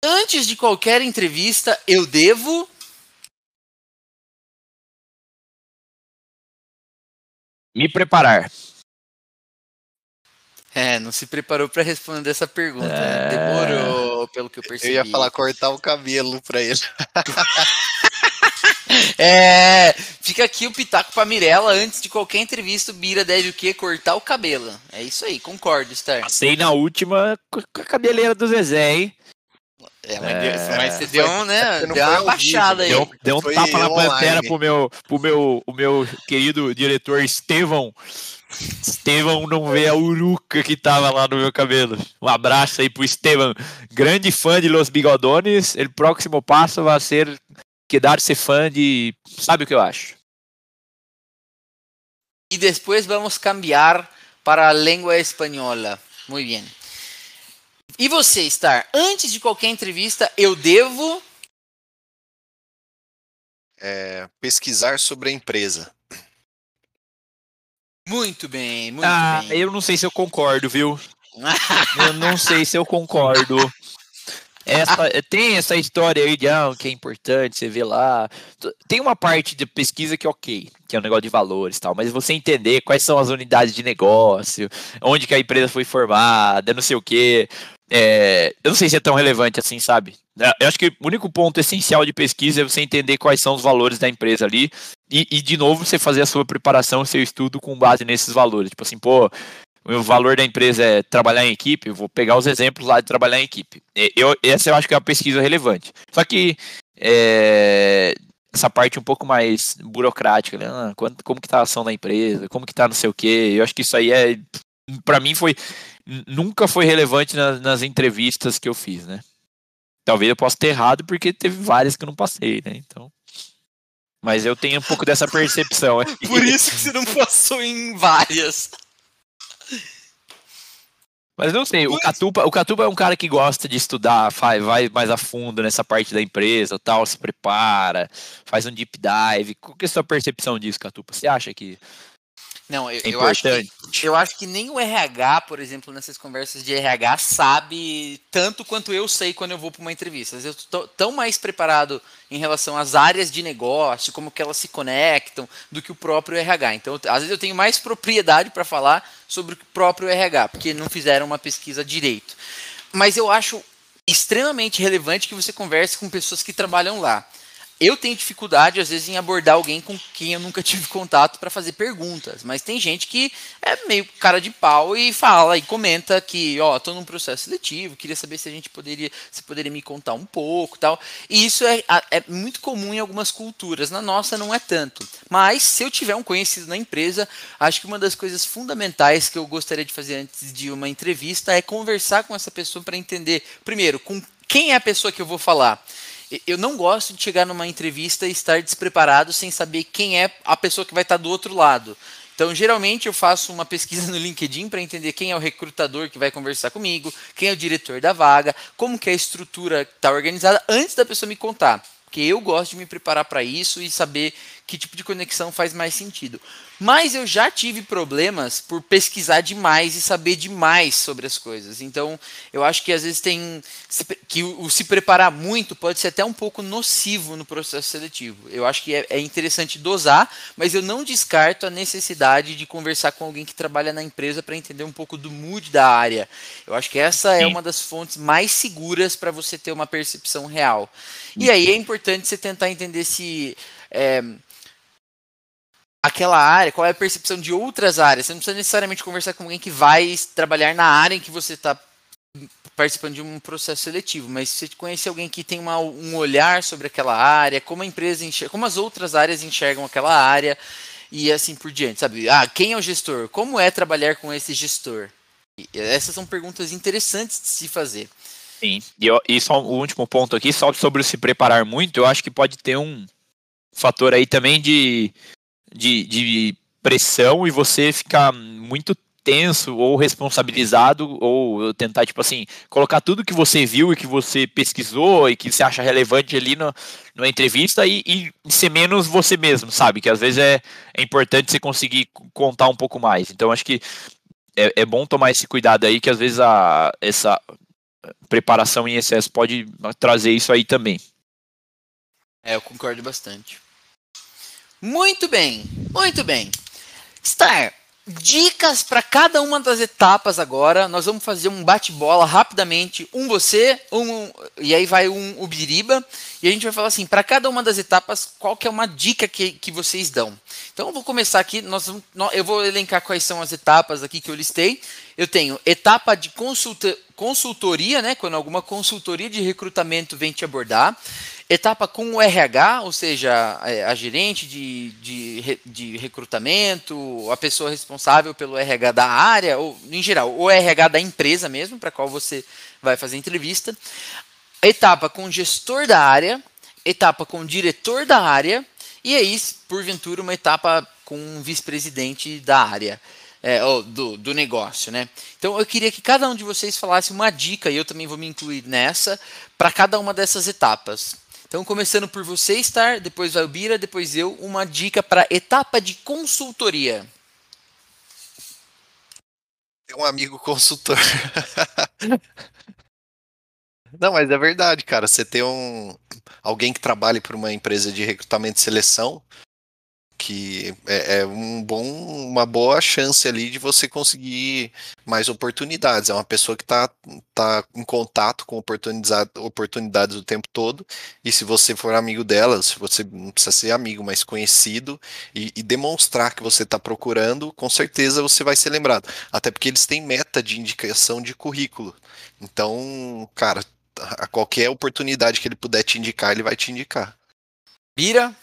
Antes de qualquer entrevista, eu devo. Me preparar. É, não se preparou para responder essa pergunta. né? É. Demorou, pelo que eu percebi. Eu ia falar cortar o cabelo pra ele. *laughs* É, fica aqui o pitaco pra Mirella. Antes de qualquer entrevista, o Bira deve o quê? Cortar o cabelo. É isso aí, concordo, Star. Passei na última com a cabeleira do Zezé, hein? É, mas, É. mas você deu, um, né, não deu uma baixada aí. Deu, deu um Foi tapa na pantera pro meu, pro meu, o meu querido diretor Estevão. Estevão não vê a uruca que tava lá no meu cabelo. Um abraço aí pro Estevão, grande fã de Los Bigodones. O próximo passo vai ser quedar-se fã de. Sabe o que eu acho? E depois vamos cambiar para a língua espanhola. Muito bem. E você, Star? Antes de qualquer entrevista, eu devo. É, pesquisar sobre a empresa. Muito bem, muito ah, bem. eu não sei se eu concordo, viu? *laughs* Eu não sei se eu concordo. Essa, tem essa história aí de ah, que é importante, você vê lá. Tem uma parte de pesquisa que é ok, que é um negócio de valores e tal, mas você entender quais são as unidades de negócio, onde que a empresa foi formada, não sei o quê. É, eu não sei se é tão relevante assim, sabe? É, Eu acho que o único ponto essencial de pesquisa é você entender quais são os valores da empresa ali e, e, de novo, você fazer a sua preparação, seu estudo com base nesses valores. Tipo assim, pô, o valor da empresa é trabalhar em equipe, eu vou pegar os exemplos lá de trabalhar em equipe. E- Eu, essa eu acho que é uma pesquisa relevante. Só que é, essa parte um pouco mais burocrática, né? Ah, como que tá a ação da empresa, como que tá não sei o quê, eu acho que isso aí é, para mim foi, nunca foi relevante nas, nas entrevistas que eu fiz, né? Talvez eu possa ter errado, porque teve várias que eu não passei, né? Então... Mas eu tenho um pouco dessa percepção. aqui. *laughs* Por isso que você não passou em várias. Mas não sei, o Catupa, o Catupa é um cara que gosta de estudar, faz, vai mais a fundo nessa parte da empresa, tal, se prepara, faz um deep dive. Qual que é a sua percepção disso, Catupa? Você acha que Não, eu, eu acho que? Eu acho que nem o RH, por exemplo, nessas conversas de RH, sabe tanto quanto eu sei quando eu vou para uma entrevista. Às vezes eu estou tão mais preparado em relação às áreas de negócio, como que elas se conectam, do que o próprio RH. Então, às vezes eu tenho mais propriedade para falar sobre o próprio RH, porque não fizeram uma pesquisa direito. Mas eu acho extremamente relevante que você converse com pessoas que trabalham lá. Eu tenho dificuldade, às vezes, em abordar alguém com quem eu nunca *laughs* tive contato para fazer perguntas. Mas tem gente que é meio cara de pau e fala e comenta que, ó, tô num processo seletivo, queria saber se a gente poderia, se poderia me contar um pouco tal. E isso é, é muito comum em algumas culturas. Na nossa não é tanto. Mas se eu tiver um conhecido na empresa, acho que uma das coisas fundamentais que eu gostaria de fazer antes de uma entrevista é conversar com essa pessoa para entender, primeiro, com quem é a pessoa que eu vou falar. Eu não gosto de chegar numa entrevista e estar despreparado sem saber quem é a pessoa que vai estar do outro lado. Então, geralmente, eu faço uma pesquisa no LinkedIn para entender quem é o recrutador que vai conversar comigo, quem é o diretor da vaga, como que a estrutura está organizada antes da pessoa me contar. Porque eu gosto de me preparar para isso e saber que tipo de conexão faz mais sentido. Mas eu já tive problemas por pesquisar demais e saber demais sobre as coisas. Então, eu acho que às vezes tem que o, se preparar muito pode ser até um pouco nocivo no processo seletivo. Eu acho que é, é interessante dosar, mas eu não descarto a necessidade de conversar com alguém que trabalha na empresa para entender um pouco do mood da área. Eu acho que essa é Sim. uma das fontes mais seguras para você ter uma percepção real. E aí é importante você tentar entender se é, aquela área, qual é a percepção de outras áreas. Você não precisa necessariamente conversar com alguém que vai trabalhar na área em que você está participando de um processo seletivo, mas se você conhecer alguém que tem uma- um olhar sobre aquela área, como a empresa enxerga, como as outras áreas enxergam aquela área e assim por diante, sabe? Ah, quem é o gestor? Como é trabalhar com esse gestor? Essas são perguntas interessantes de se fazer. Sim. E, eu- e só o último ponto aqui, só sobre se preparar muito, eu acho que pode ter um fator aí também de, de, de pressão e você ficar muito tenso ou responsabilizado ou tentar tipo assim colocar tudo que você viu e que você pesquisou e que você acha relevante ali numa entrevista e, e ser menos você mesmo sabe? Que às vezes é, é importante você conseguir contar um pouco mais. Então acho que é, é bom tomar esse cuidado aí que às vezes a essa preparação em excesso pode trazer isso aí também. É eu concordo bastante muito bem muito bem Star dicas para cada uma das etapas agora. Nós vamos fazer um bate-bola rapidamente, um você, um e aí vai um o Biriba, e a gente vai falar assim, para cada uma das etapas, qual que é uma dica que, que vocês dão. Então eu vou começar aqui, nós, eu vou elencar quais são as etapas aqui que eu listei. Eu tenho etapa de consulta, consultoria, né, quando alguma consultoria de recrutamento vem te abordar etapa com o RH, ou seja, é, a gerente de, de, de, recrutamento, a pessoa responsável pelo RH da área, ou em geral, o RH da empresa mesmo, para qual você vai fazer entrevista. Etapa com o gestor da área, etapa com o diretor da área, e aí, porventura, uma etapa com o vice-presidente da área. É, do, do negócio, né? Então eu queria que cada um de vocês falasse uma dica, e eu também vou me incluir nessa, para cada uma dessas etapas. Então, começando por você, Star, depois vai o Bira, depois eu, uma dica para etapa de consultoria. Tem um amigo consultor. *laughs* Não, mas é verdade, cara. Você tem um alguém que trabalhe para uma empresa de recrutamento e seleção, que é, é, um bom, uma boa chance ali de você conseguir mais oportunidades. É uma pessoa que está tá em contato com oportunidades, o tempo todo. E se você for amigo dela, se você não precisa ser amigo, mas conhecido, e, e demonstrar que você está procurando, com certeza você vai ser lembrado. Até porque eles têm meta de indicação de currículo. Então, cara, a qualquer oportunidade que ele puder te indicar, ele vai te indicar. Bira,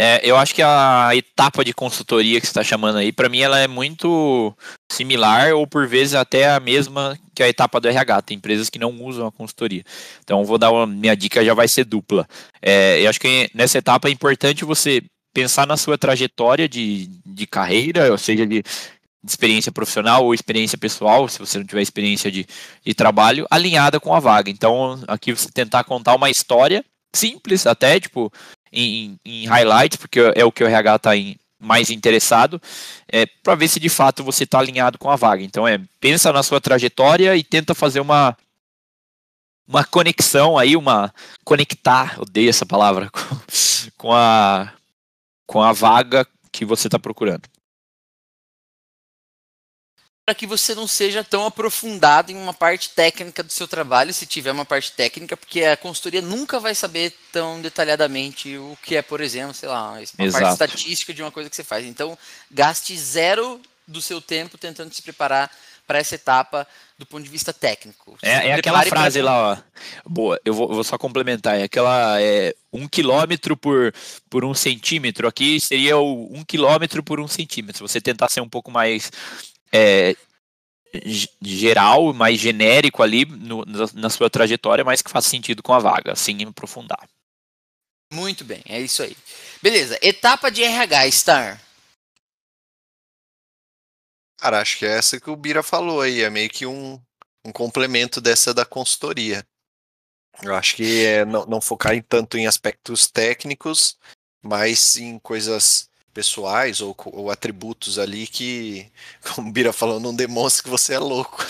é, eu acho que a etapa de consultoria que você está chamando aí, para mim, ela é muito similar ou por vezes até a mesma que a etapa do RH. Tem empresas que não usam a consultoria. Então, vou dar uma minha dica já vai ser dupla. É, eu acho que nessa etapa é importante você pensar na sua trajetória de, de carreira, ou seja, de, de experiência profissional ou experiência pessoal, se você não tiver experiência de, de trabalho, alinhada com a vaga. Então, aqui você tentar contar uma história simples até, tipo, em, em highlights, porque é o que o RH está mais interessado, é, para ver se de fato você está alinhado com a vaga. Então é pensa na sua trajetória e tenta fazer uma uma conexão aí, uma conectar, odeio essa palavra, *laughs* com, a com a vaga que você está procurando para que você não seja tão aprofundado em uma parte técnica do seu trabalho, se tiver uma parte técnica, porque a consultoria nunca vai saber tão detalhadamente o que é, por exemplo, sei lá, uma Exato. parte estatística de uma coisa que você faz. Então, gaste zero do seu tempo tentando se preparar para essa etapa do ponto de vista técnico. É, é aquela frase pra... lá, ó. Boa, eu vou, vou, só complementar. É aquela é, um quilômetro por, por um centímetro. Aqui seria o um quilômetro por um centímetro. Se você tentar ser um pouco mais é, geral, mais genérico ali no, na sua trajetória, mas que faz sentido com a vaga, sem aprofundar. Muito bem, é isso aí. Beleza, etapa de RH, Star. Cara, acho que é essa que o Bira falou aí, é meio que um, um complemento dessa da consultoria. Eu acho que é não, não focar em tanto em aspectos técnicos, mas em coisas pessoais ou, ou, atributos ali que, *laughs* como o Bira falou, não demonstra que você é louco. *laughs*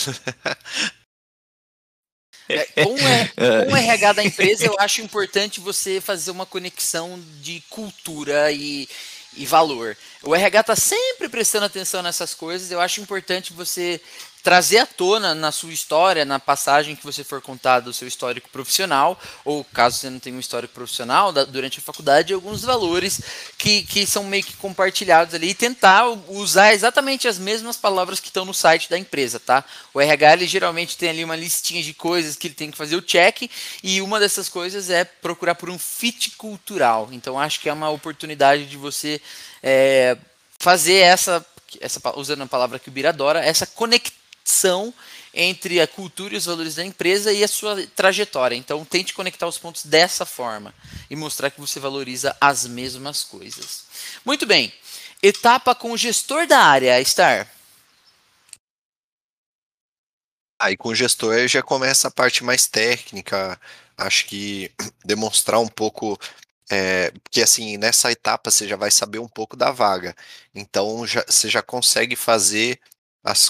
É, com, o, *laughs* com o RH da empresa, eu acho importante você fazer uma conexão de cultura e, e valor. O RH está sempre prestando atenção nessas coisas. Eu acho importante você trazer à tona na sua história, na passagem que você for contar do seu histórico profissional, ou caso você não tenha um histórico profissional, da, durante a faculdade, alguns valores que, que são meio que compartilhados ali e tentar usar exatamente as mesmas palavras que estão no site da empresa, tá? O RH ele geralmente tem ali uma listinha de coisas que ele tem que fazer o check e uma dessas coisas é procurar por um fit cultural. Então acho que é uma oportunidade de você é, fazer essa essa, usando a palavra que o Bira adora, essa conexão conexão entre a cultura e os valores da empresa e a sua trajetória. Então, tente conectar os pontos dessa forma e mostrar que você valoriza as mesmas coisas. Muito bem. Etapa com o gestor da área, Star. Aí com o gestor já começa a parte mais técnica, acho que *clears throat* demonstrar um pouco, é, porque assim, nessa etapa você já vai saber um pouco da vaga, então já, você já consegue fazer as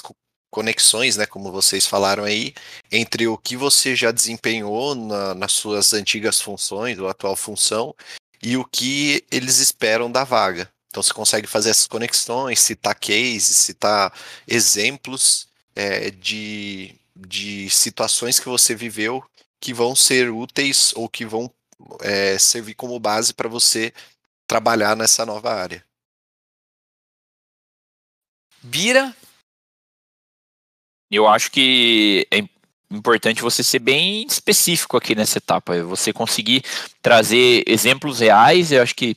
conexões, né, como vocês falaram aí, entre o que você já desempenhou na, nas suas antigas funções, ou atual função, e o que eles esperam da vaga. Então você consegue fazer essas conexões, citar cases, citar exemplos é, de, de situações que você viveu que vão ser úteis ou que vão é, servir como base para você trabalhar nessa nova área. Bira? Eu acho que é importante você ser bem específico aqui nessa etapa, você conseguir trazer exemplos reais, eu acho que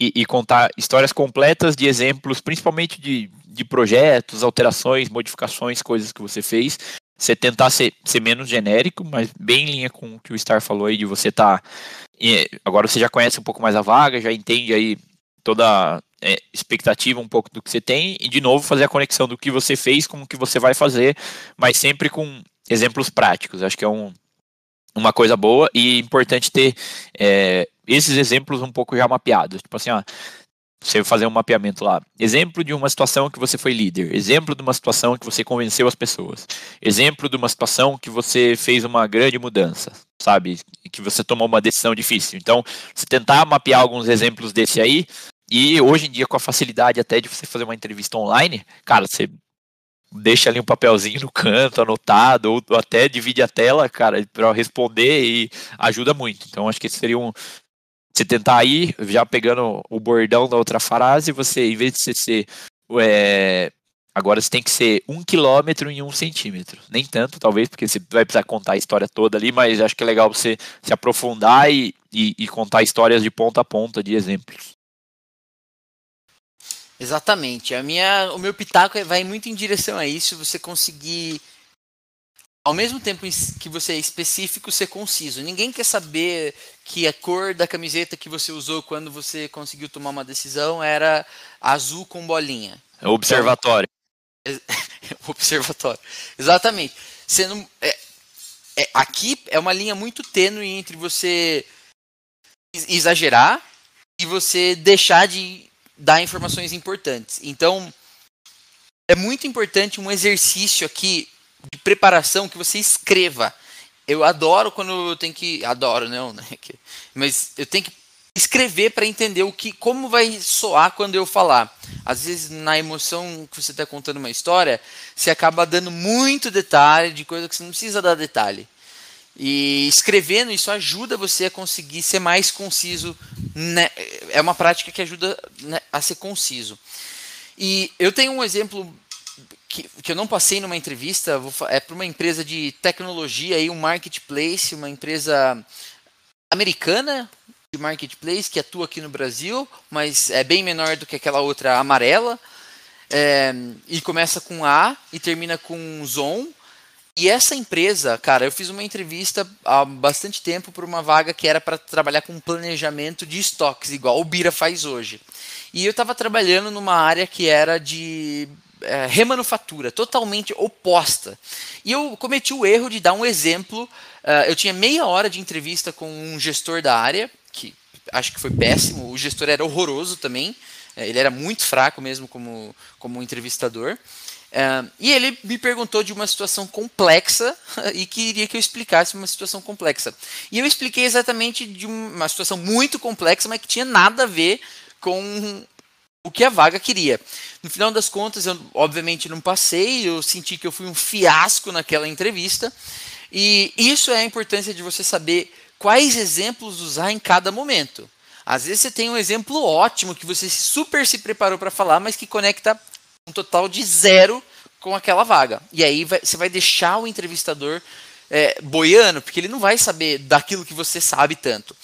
e, e, contar histórias completas de exemplos, principalmente de, de projetos, alterações, modificações, coisas que você fez. Você tentar ser, ser menos genérico, mas bem em linha com o que o Star falou aí, de você estar. Tá, agora você já conhece um pouco mais a vaga, já entende aí toda é, expectativa um pouco do que você tem, e de novo fazer a conexão do que você fez com o que você vai fazer, mas sempre com exemplos práticos. Acho que é um, uma coisa boa e importante ter é, esses exemplos um pouco já mapeados. Tipo assim, ó, você fazer um mapeamento lá. Exemplo de uma situação que você foi líder. Exemplo de uma situação que você convenceu as pessoas. Exemplo de uma situação que você fez uma grande mudança, sabe? Que você tomou uma decisão difícil. Então, você tentar mapear alguns exemplos desse aí. E hoje em dia, com a facilidade até de você fazer uma entrevista online, cara, você deixa ali um papelzinho no canto anotado, ou até divide a tela, cara, para responder e ajuda muito. Então, acho que esse seria um, você tentar ir já pegando o bordão da outra frase, você, em vez de você ser. É, agora você tem que ser um quilômetro em um centímetro. Nem tanto, talvez, porque você vai precisar contar a história toda ali, mas acho que é legal você se aprofundar e, e, e contar histórias de ponta a ponta, de exemplos. Exatamente. A minha, o meu pitaco vai muito em direção a isso. Você conseguir ao mesmo tempo que você é específico, ser conciso. Ninguém quer saber que a cor da camiseta que você usou quando você conseguiu tomar uma decisão era azul com bolinha. É observatório. Então, *laughs* observatório. Exatamente. Você não, é, é, aqui é uma linha muito tênue entre você exagerar e você deixar de dar informações importantes. Então, é muito importante um exercício aqui de preparação que você escreva. Eu adoro quando eu tenho que. Adoro, não, né? Mas eu tenho que escrever para entender o que, como vai soar quando eu falar. Às vezes, na emoção que você está contando uma história, você acaba dando muito detalhe de coisa que você não precisa dar detalhe. E escrevendo isso ajuda você a conseguir ser mais conciso. Né? É uma prática que ajuda né, a ser conciso. E eu tenho um exemplo que, que eu não passei numa entrevista, vou, é para uma empresa de tecnologia, aí, um marketplace, uma empresa americana de marketplace que atua aqui no Brasil, mas é bem menor do que aquela outra amarela. É, e começa com A e termina com Zon. E essa empresa, cara, eu fiz uma entrevista há bastante tempo por uma vaga que era para trabalhar com planejamento de estoques, igual o Bira faz hoje. E eu estava trabalhando numa área que era de é, remanufatura, totalmente oposta. E eu cometi o erro de dar um exemplo. Uh, eu tinha meia hora de entrevista com um gestor da área, que acho que foi péssimo. O gestor era horroroso também. Uh, ele era muito fraco mesmo como, como entrevistador. Uh, e ele me perguntou de uma situação complexa *laughs* e queria que eu explicasse uma situação complexa. E eu expliquei exatamente de uma situação muito complexa, mas que tinha nada a ver com o que a vaga queria. No final das contas, eu obviamente não passei, eu senti que eu fui um fiasco naquela entrevista. E isso é a importância de você saber quais exemplos usar em cada momento. Às vezes você tem um exemplo ótimo que você super se preparou para falar, mas que conecta um total de zero com aquela vaga. E aí vai, você vai deixar o entrevistador é, boiando, porque ele não vai saber daquilo que você sabe tanto.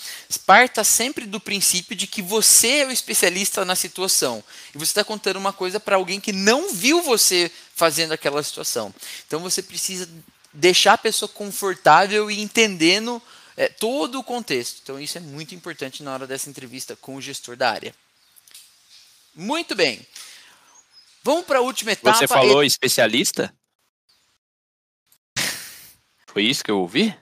Parta sempre do princípio de que você é o especialista na situação. E você está contando uma coisa para alguém que não viu você fazendo aquela situação. Então você precisa deixar a pessoa confortável e entendendo é, todo o contexto. Então isso é muito importante na hora dessa entrevista com o gestor da área. Muito bem. Vamos para a última etapa. Você falou especialista? Foi isso que eu ouvi?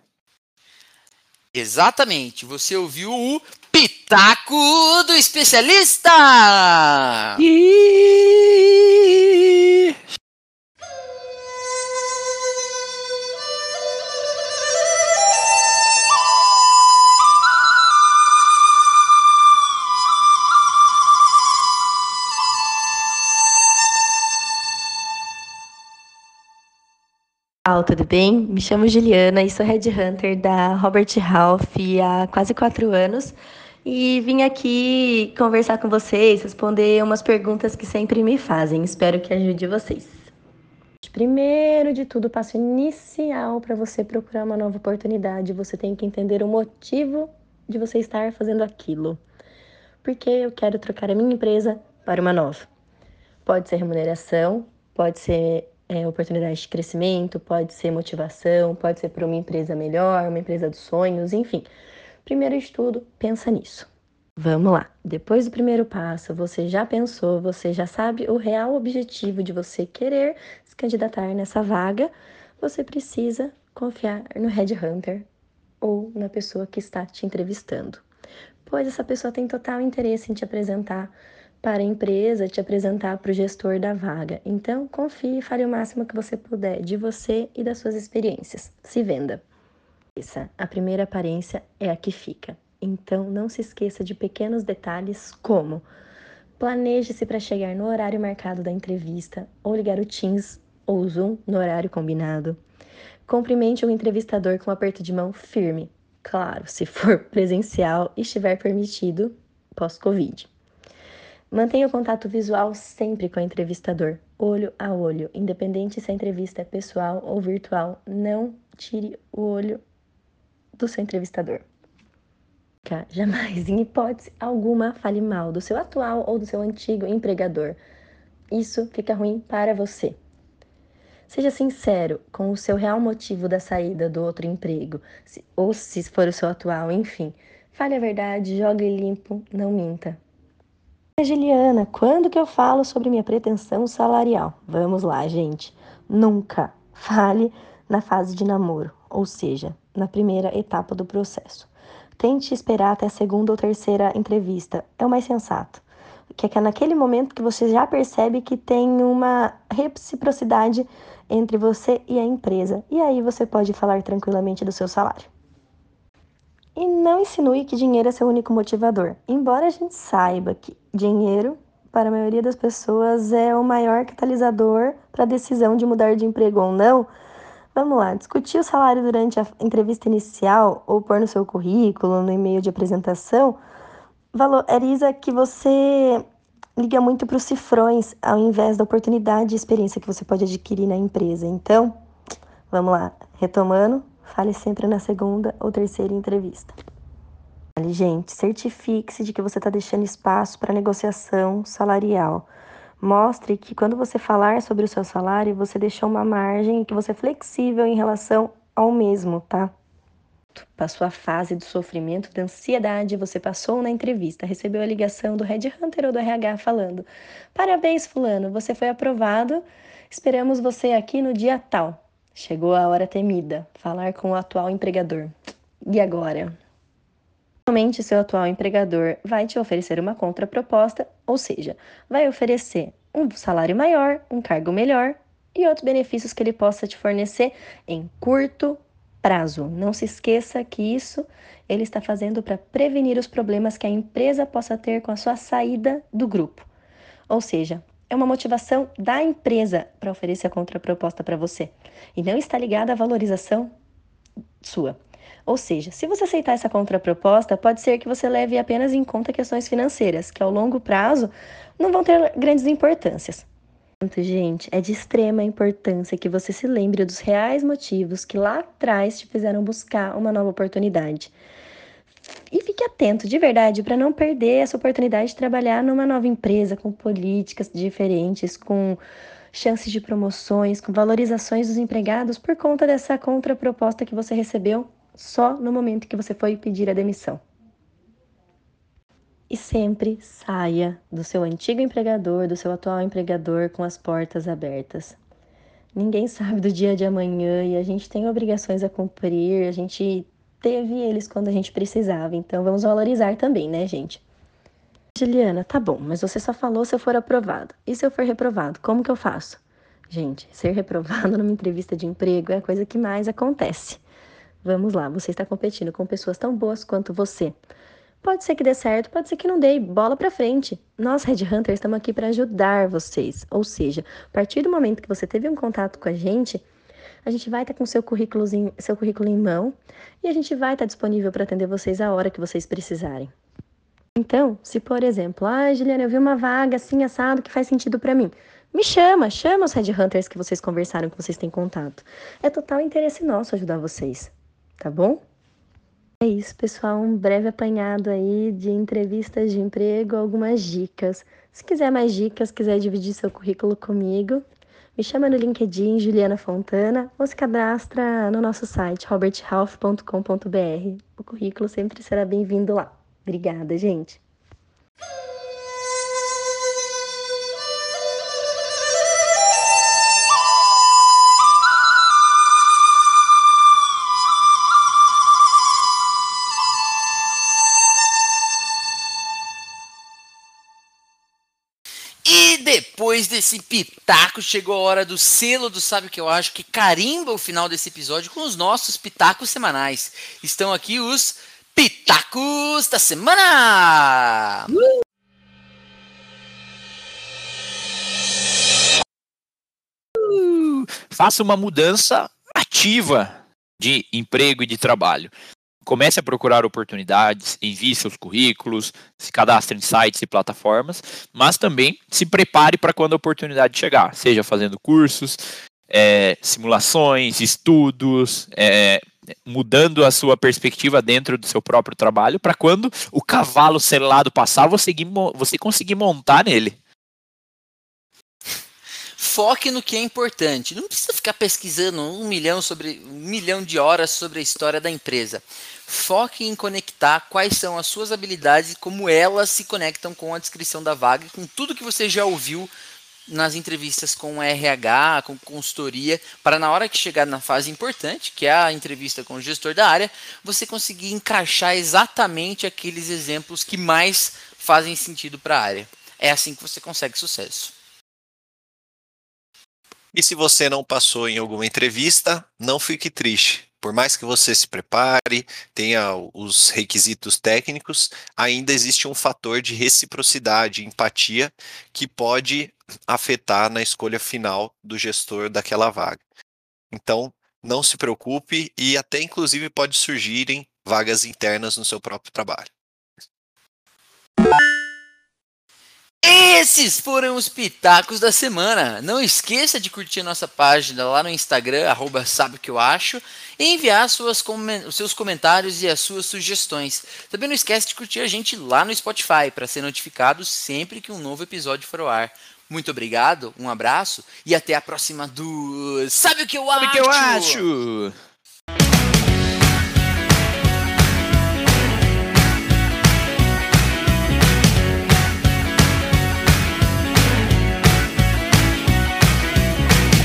Exatamente, você ouviu o Pitaco do Especialista! E... tudo bem? Me chamo Juliana e sou Head Hunter da Robert Half há quase quatro anos e vim aqui conversar com vocês, responder umas perguntas que sempre me fazem. Espero que ajude vocês. Primeiro de tudo, o passo inicial para você procurar uma nova oportunidade, você tem que entender o motivo de você estar fazendo aquilo. Porque eu quero trocar a minha empresa para uma nova. Pode ser remuneração, pode ser é, oportunidade de crescimento, pode ser motivação, pode ser para uma empresa melhor, uma empresa dos sonhos, enfim. Primeiro de tudo, pensa nisso. Vamos lá. Depois do primeiro passo, você já pensou, você já sabe o real objetivo de você querer se candidatar nessa vaga, você precisa confiar no headhunter ou na pessoa que está te entrevistando. Pois essa pessoa tem total interesse em te apresentar para a empresa te apresentar para o gestor da vaga. Então, confie e fale o máximo que você puder de você e das suas experiências. Se venda. Essa, a primeira aparência é a que fica. Então, não se esqueça de pequenos detalhes como planeje-se para chegar no horário marcado da entrevista ou ligar o Teams ou o Zoom no horário combinado. Cumprimente o entrevistador com um aperto de mão firme, claro, se for *laughs* presencial e estiver permitido pós-Covid. Mantenha o contato visual sempre com o entrevistador, olho a olho, independente se a entrevista é pessoal ou virtual. Não tire o olho do seu entrevistador. Jamais, em hipótese alguma, fale mal do seu atual ou do seu antigo empregador. Isso fica ruim para você. Seja sincero com o seu real motivo da saída do outro emprego, ou se for o seu atual, enfim. Fale a verdade, jogue limpo, não minta. Giliana, quando que eu falo sobre minha pretensão salarial? Vamos lá, gente. Nunca fale na fase de namoro, ou seja, na primeira etapa do processo. Tente esperar até a segunda ou terceira entrevista, é o mais sensato. Que é naquele momento que você já percebe que tem uma reciprocidade entre você e a empresa. E aí você pode falar tranquilamente do seu salário. E não insinue que dinheiro é seu único motivador. Embora a gente saiba que dinheiro, para a maioria das pessoas, é o maior catalisador para a decisão de mudar de emprego ou não, vamos lá, discutir o salário durante a entrevista inicial ou pôr no seu currículo, no e-mail de apresentação, valoriza que você liga muito para os cifrões ao invés da oportunidade e experiência que você pode adquirir na empresa. Então, vamos lá, retomando, Fale sempre na segunda ou terceira entrevista. Fale, gente, certifique-se de que você está deixando espaço para negociação salarial. Mostre que quando você falar sobre o seu salário, você deixou uma margem e que você é flexível em relação ao mesmo, tá? Passou a fase do sofrimento, da ansiedade, você passou na entrevista, recebeu a ligação do Red Hunter ou do RH falando: Parabéns, Fulano, você foi aprovado, esperamos você aqui no dia tal. Chegou a hora temida, falar com o atual empregador. E agora? Normalmente, seu atual empregador vai te oferecer uma contraproposta, ou seja, vai oferecer um salário maior, um cargo melhor e outros benefícios que ele possa te fornecer em curto prazo. Não se esqueça que isso ele está fazendo para prevenir os problemas que a empresa possa ter com a sua saída do grupo. Ou seja, é uma motivação da empresa para oferecer a contraproposta para você e não está ligada à valorização sua. Ou seja, se você aceitar essa contraproposta, pode ser que você leve apenas em conta questões financeiras, que ao longo prazo não vão ter grandes importâncias. Gente, é de extrema importância que você se lembre dos reais motivos que lá atrás te fizeram buscar uma nova oportunidade. E fique atento de verdade para não perder essa oportunidade de trabalhar numa nova empresa com políticas diferentes, com chances de promoções, com valorizações dos empregados por conta dessa contraproposta que você recebeu só no momento que você foi pedir a demissão. E sempre saia do seu antigo empregador, do seu atual empregador com as portas abertas. Ninguém sabe do dia de amanhã e a gente tem obrigações a cumprir, a gente teve eles quando a gente precisava, então vamos valorizar também, né, gente? Juliana, tá bom, mas você só falou se eu for aprovado. E se eu for reprovado, como que eu faço? Gente, ser reprovado *laughs* numa entrevista de emprego é a coisa que mais acontece. Vamos lá, você está competindo com pessoas tão boas quanto você. Pode ser que dê certo, pode ser que não dê, bola para frente. Nós, Red Hunters, estamos aqui para ajudar vocês. Ou seja, a partir do momento que você teve um contato com a gente, a gente vai estar tá com seu currículo, seu currículo em mão e a gente vai estar tá disponível para atender vocês a hora que vocês precisarem. Então, se por exemplo, ah, Juliana, eu vi uma vaga assim assado que faz sentido para mim. Me chama, chama os Red Hunters que vocês conversaram, que vocês têm contato. É total interesse nosso ajudar vocês, tá bom? É isso, pessoal. Um breve apanhado aí de entrevistas de emprego, algumas dicas. Se quiser mais dicas, quiser dividir seu currículo comigo, me chama no LinkedIn Juliana Fontana ou se cadastra no nosso site roberthealth.com.br. O currículo sempre será bem-vindo lá. Obrigada, gente. Depois desse pitaco, chegou a hora do selo do Sabe o que eu acho, que carimba o final desse episódio com os nossos pitacos semanais. Estão aqui os pitacos da semana! Uh, faça uma mudança ativa de emprego e de trabalho comece a procurar oportunidades, envie seus currículos, se cadastre em sites e plataformas, mas também se prepare para quando a oportunidade chegar, seja fazendo cursos, é, simulações, estudos, é, mudando a sua perspectiva dentro do seu próprio trabalho, para quando o cavalo selado passar, você, você conseguir montar nele foque no que é importante. Não precisa ficar pesquisando um milhão sobre um milhão de horas sobre a história da empresa. Foque em conectar quais são as suas habilidades e como elas se conectam com a descrição da vaga, com tudo que você já ouviu nas entrevistas com RH, com consultoria, para na hora que chegar na fase importante, que é a entrevista com o gestor da área, você conseguir encaixar exatamente aqueles exemplos que mais fazem sentido para a área. É assim que você consegue sucesso. E se você não passou em alguma entrevista, não fique triste. Por mais que você se prepare, tenha os requisitos técnicos, ainda existe um fator de reciprocidade, empatia, que pode afetar na escolha final do gestor daquela vaga. Então, não se preocupe e até inclusive pode surgirem vagas internas no seu próprio trabalho. Esses foram os pitacos da semana. Não esqueça de curtir a nossa página lá no Instagram, arroba sabe o que eu acho, e enviar suas, os seus comentários e as suas sugestões. Também não esquece de curtir a gente lá no Spotify para ser notificado sempre que um novo episódio for ao ar. Muito obrigado, um abraço e até a próxima do Sabe o que eu acho? Sabe o que eu acho?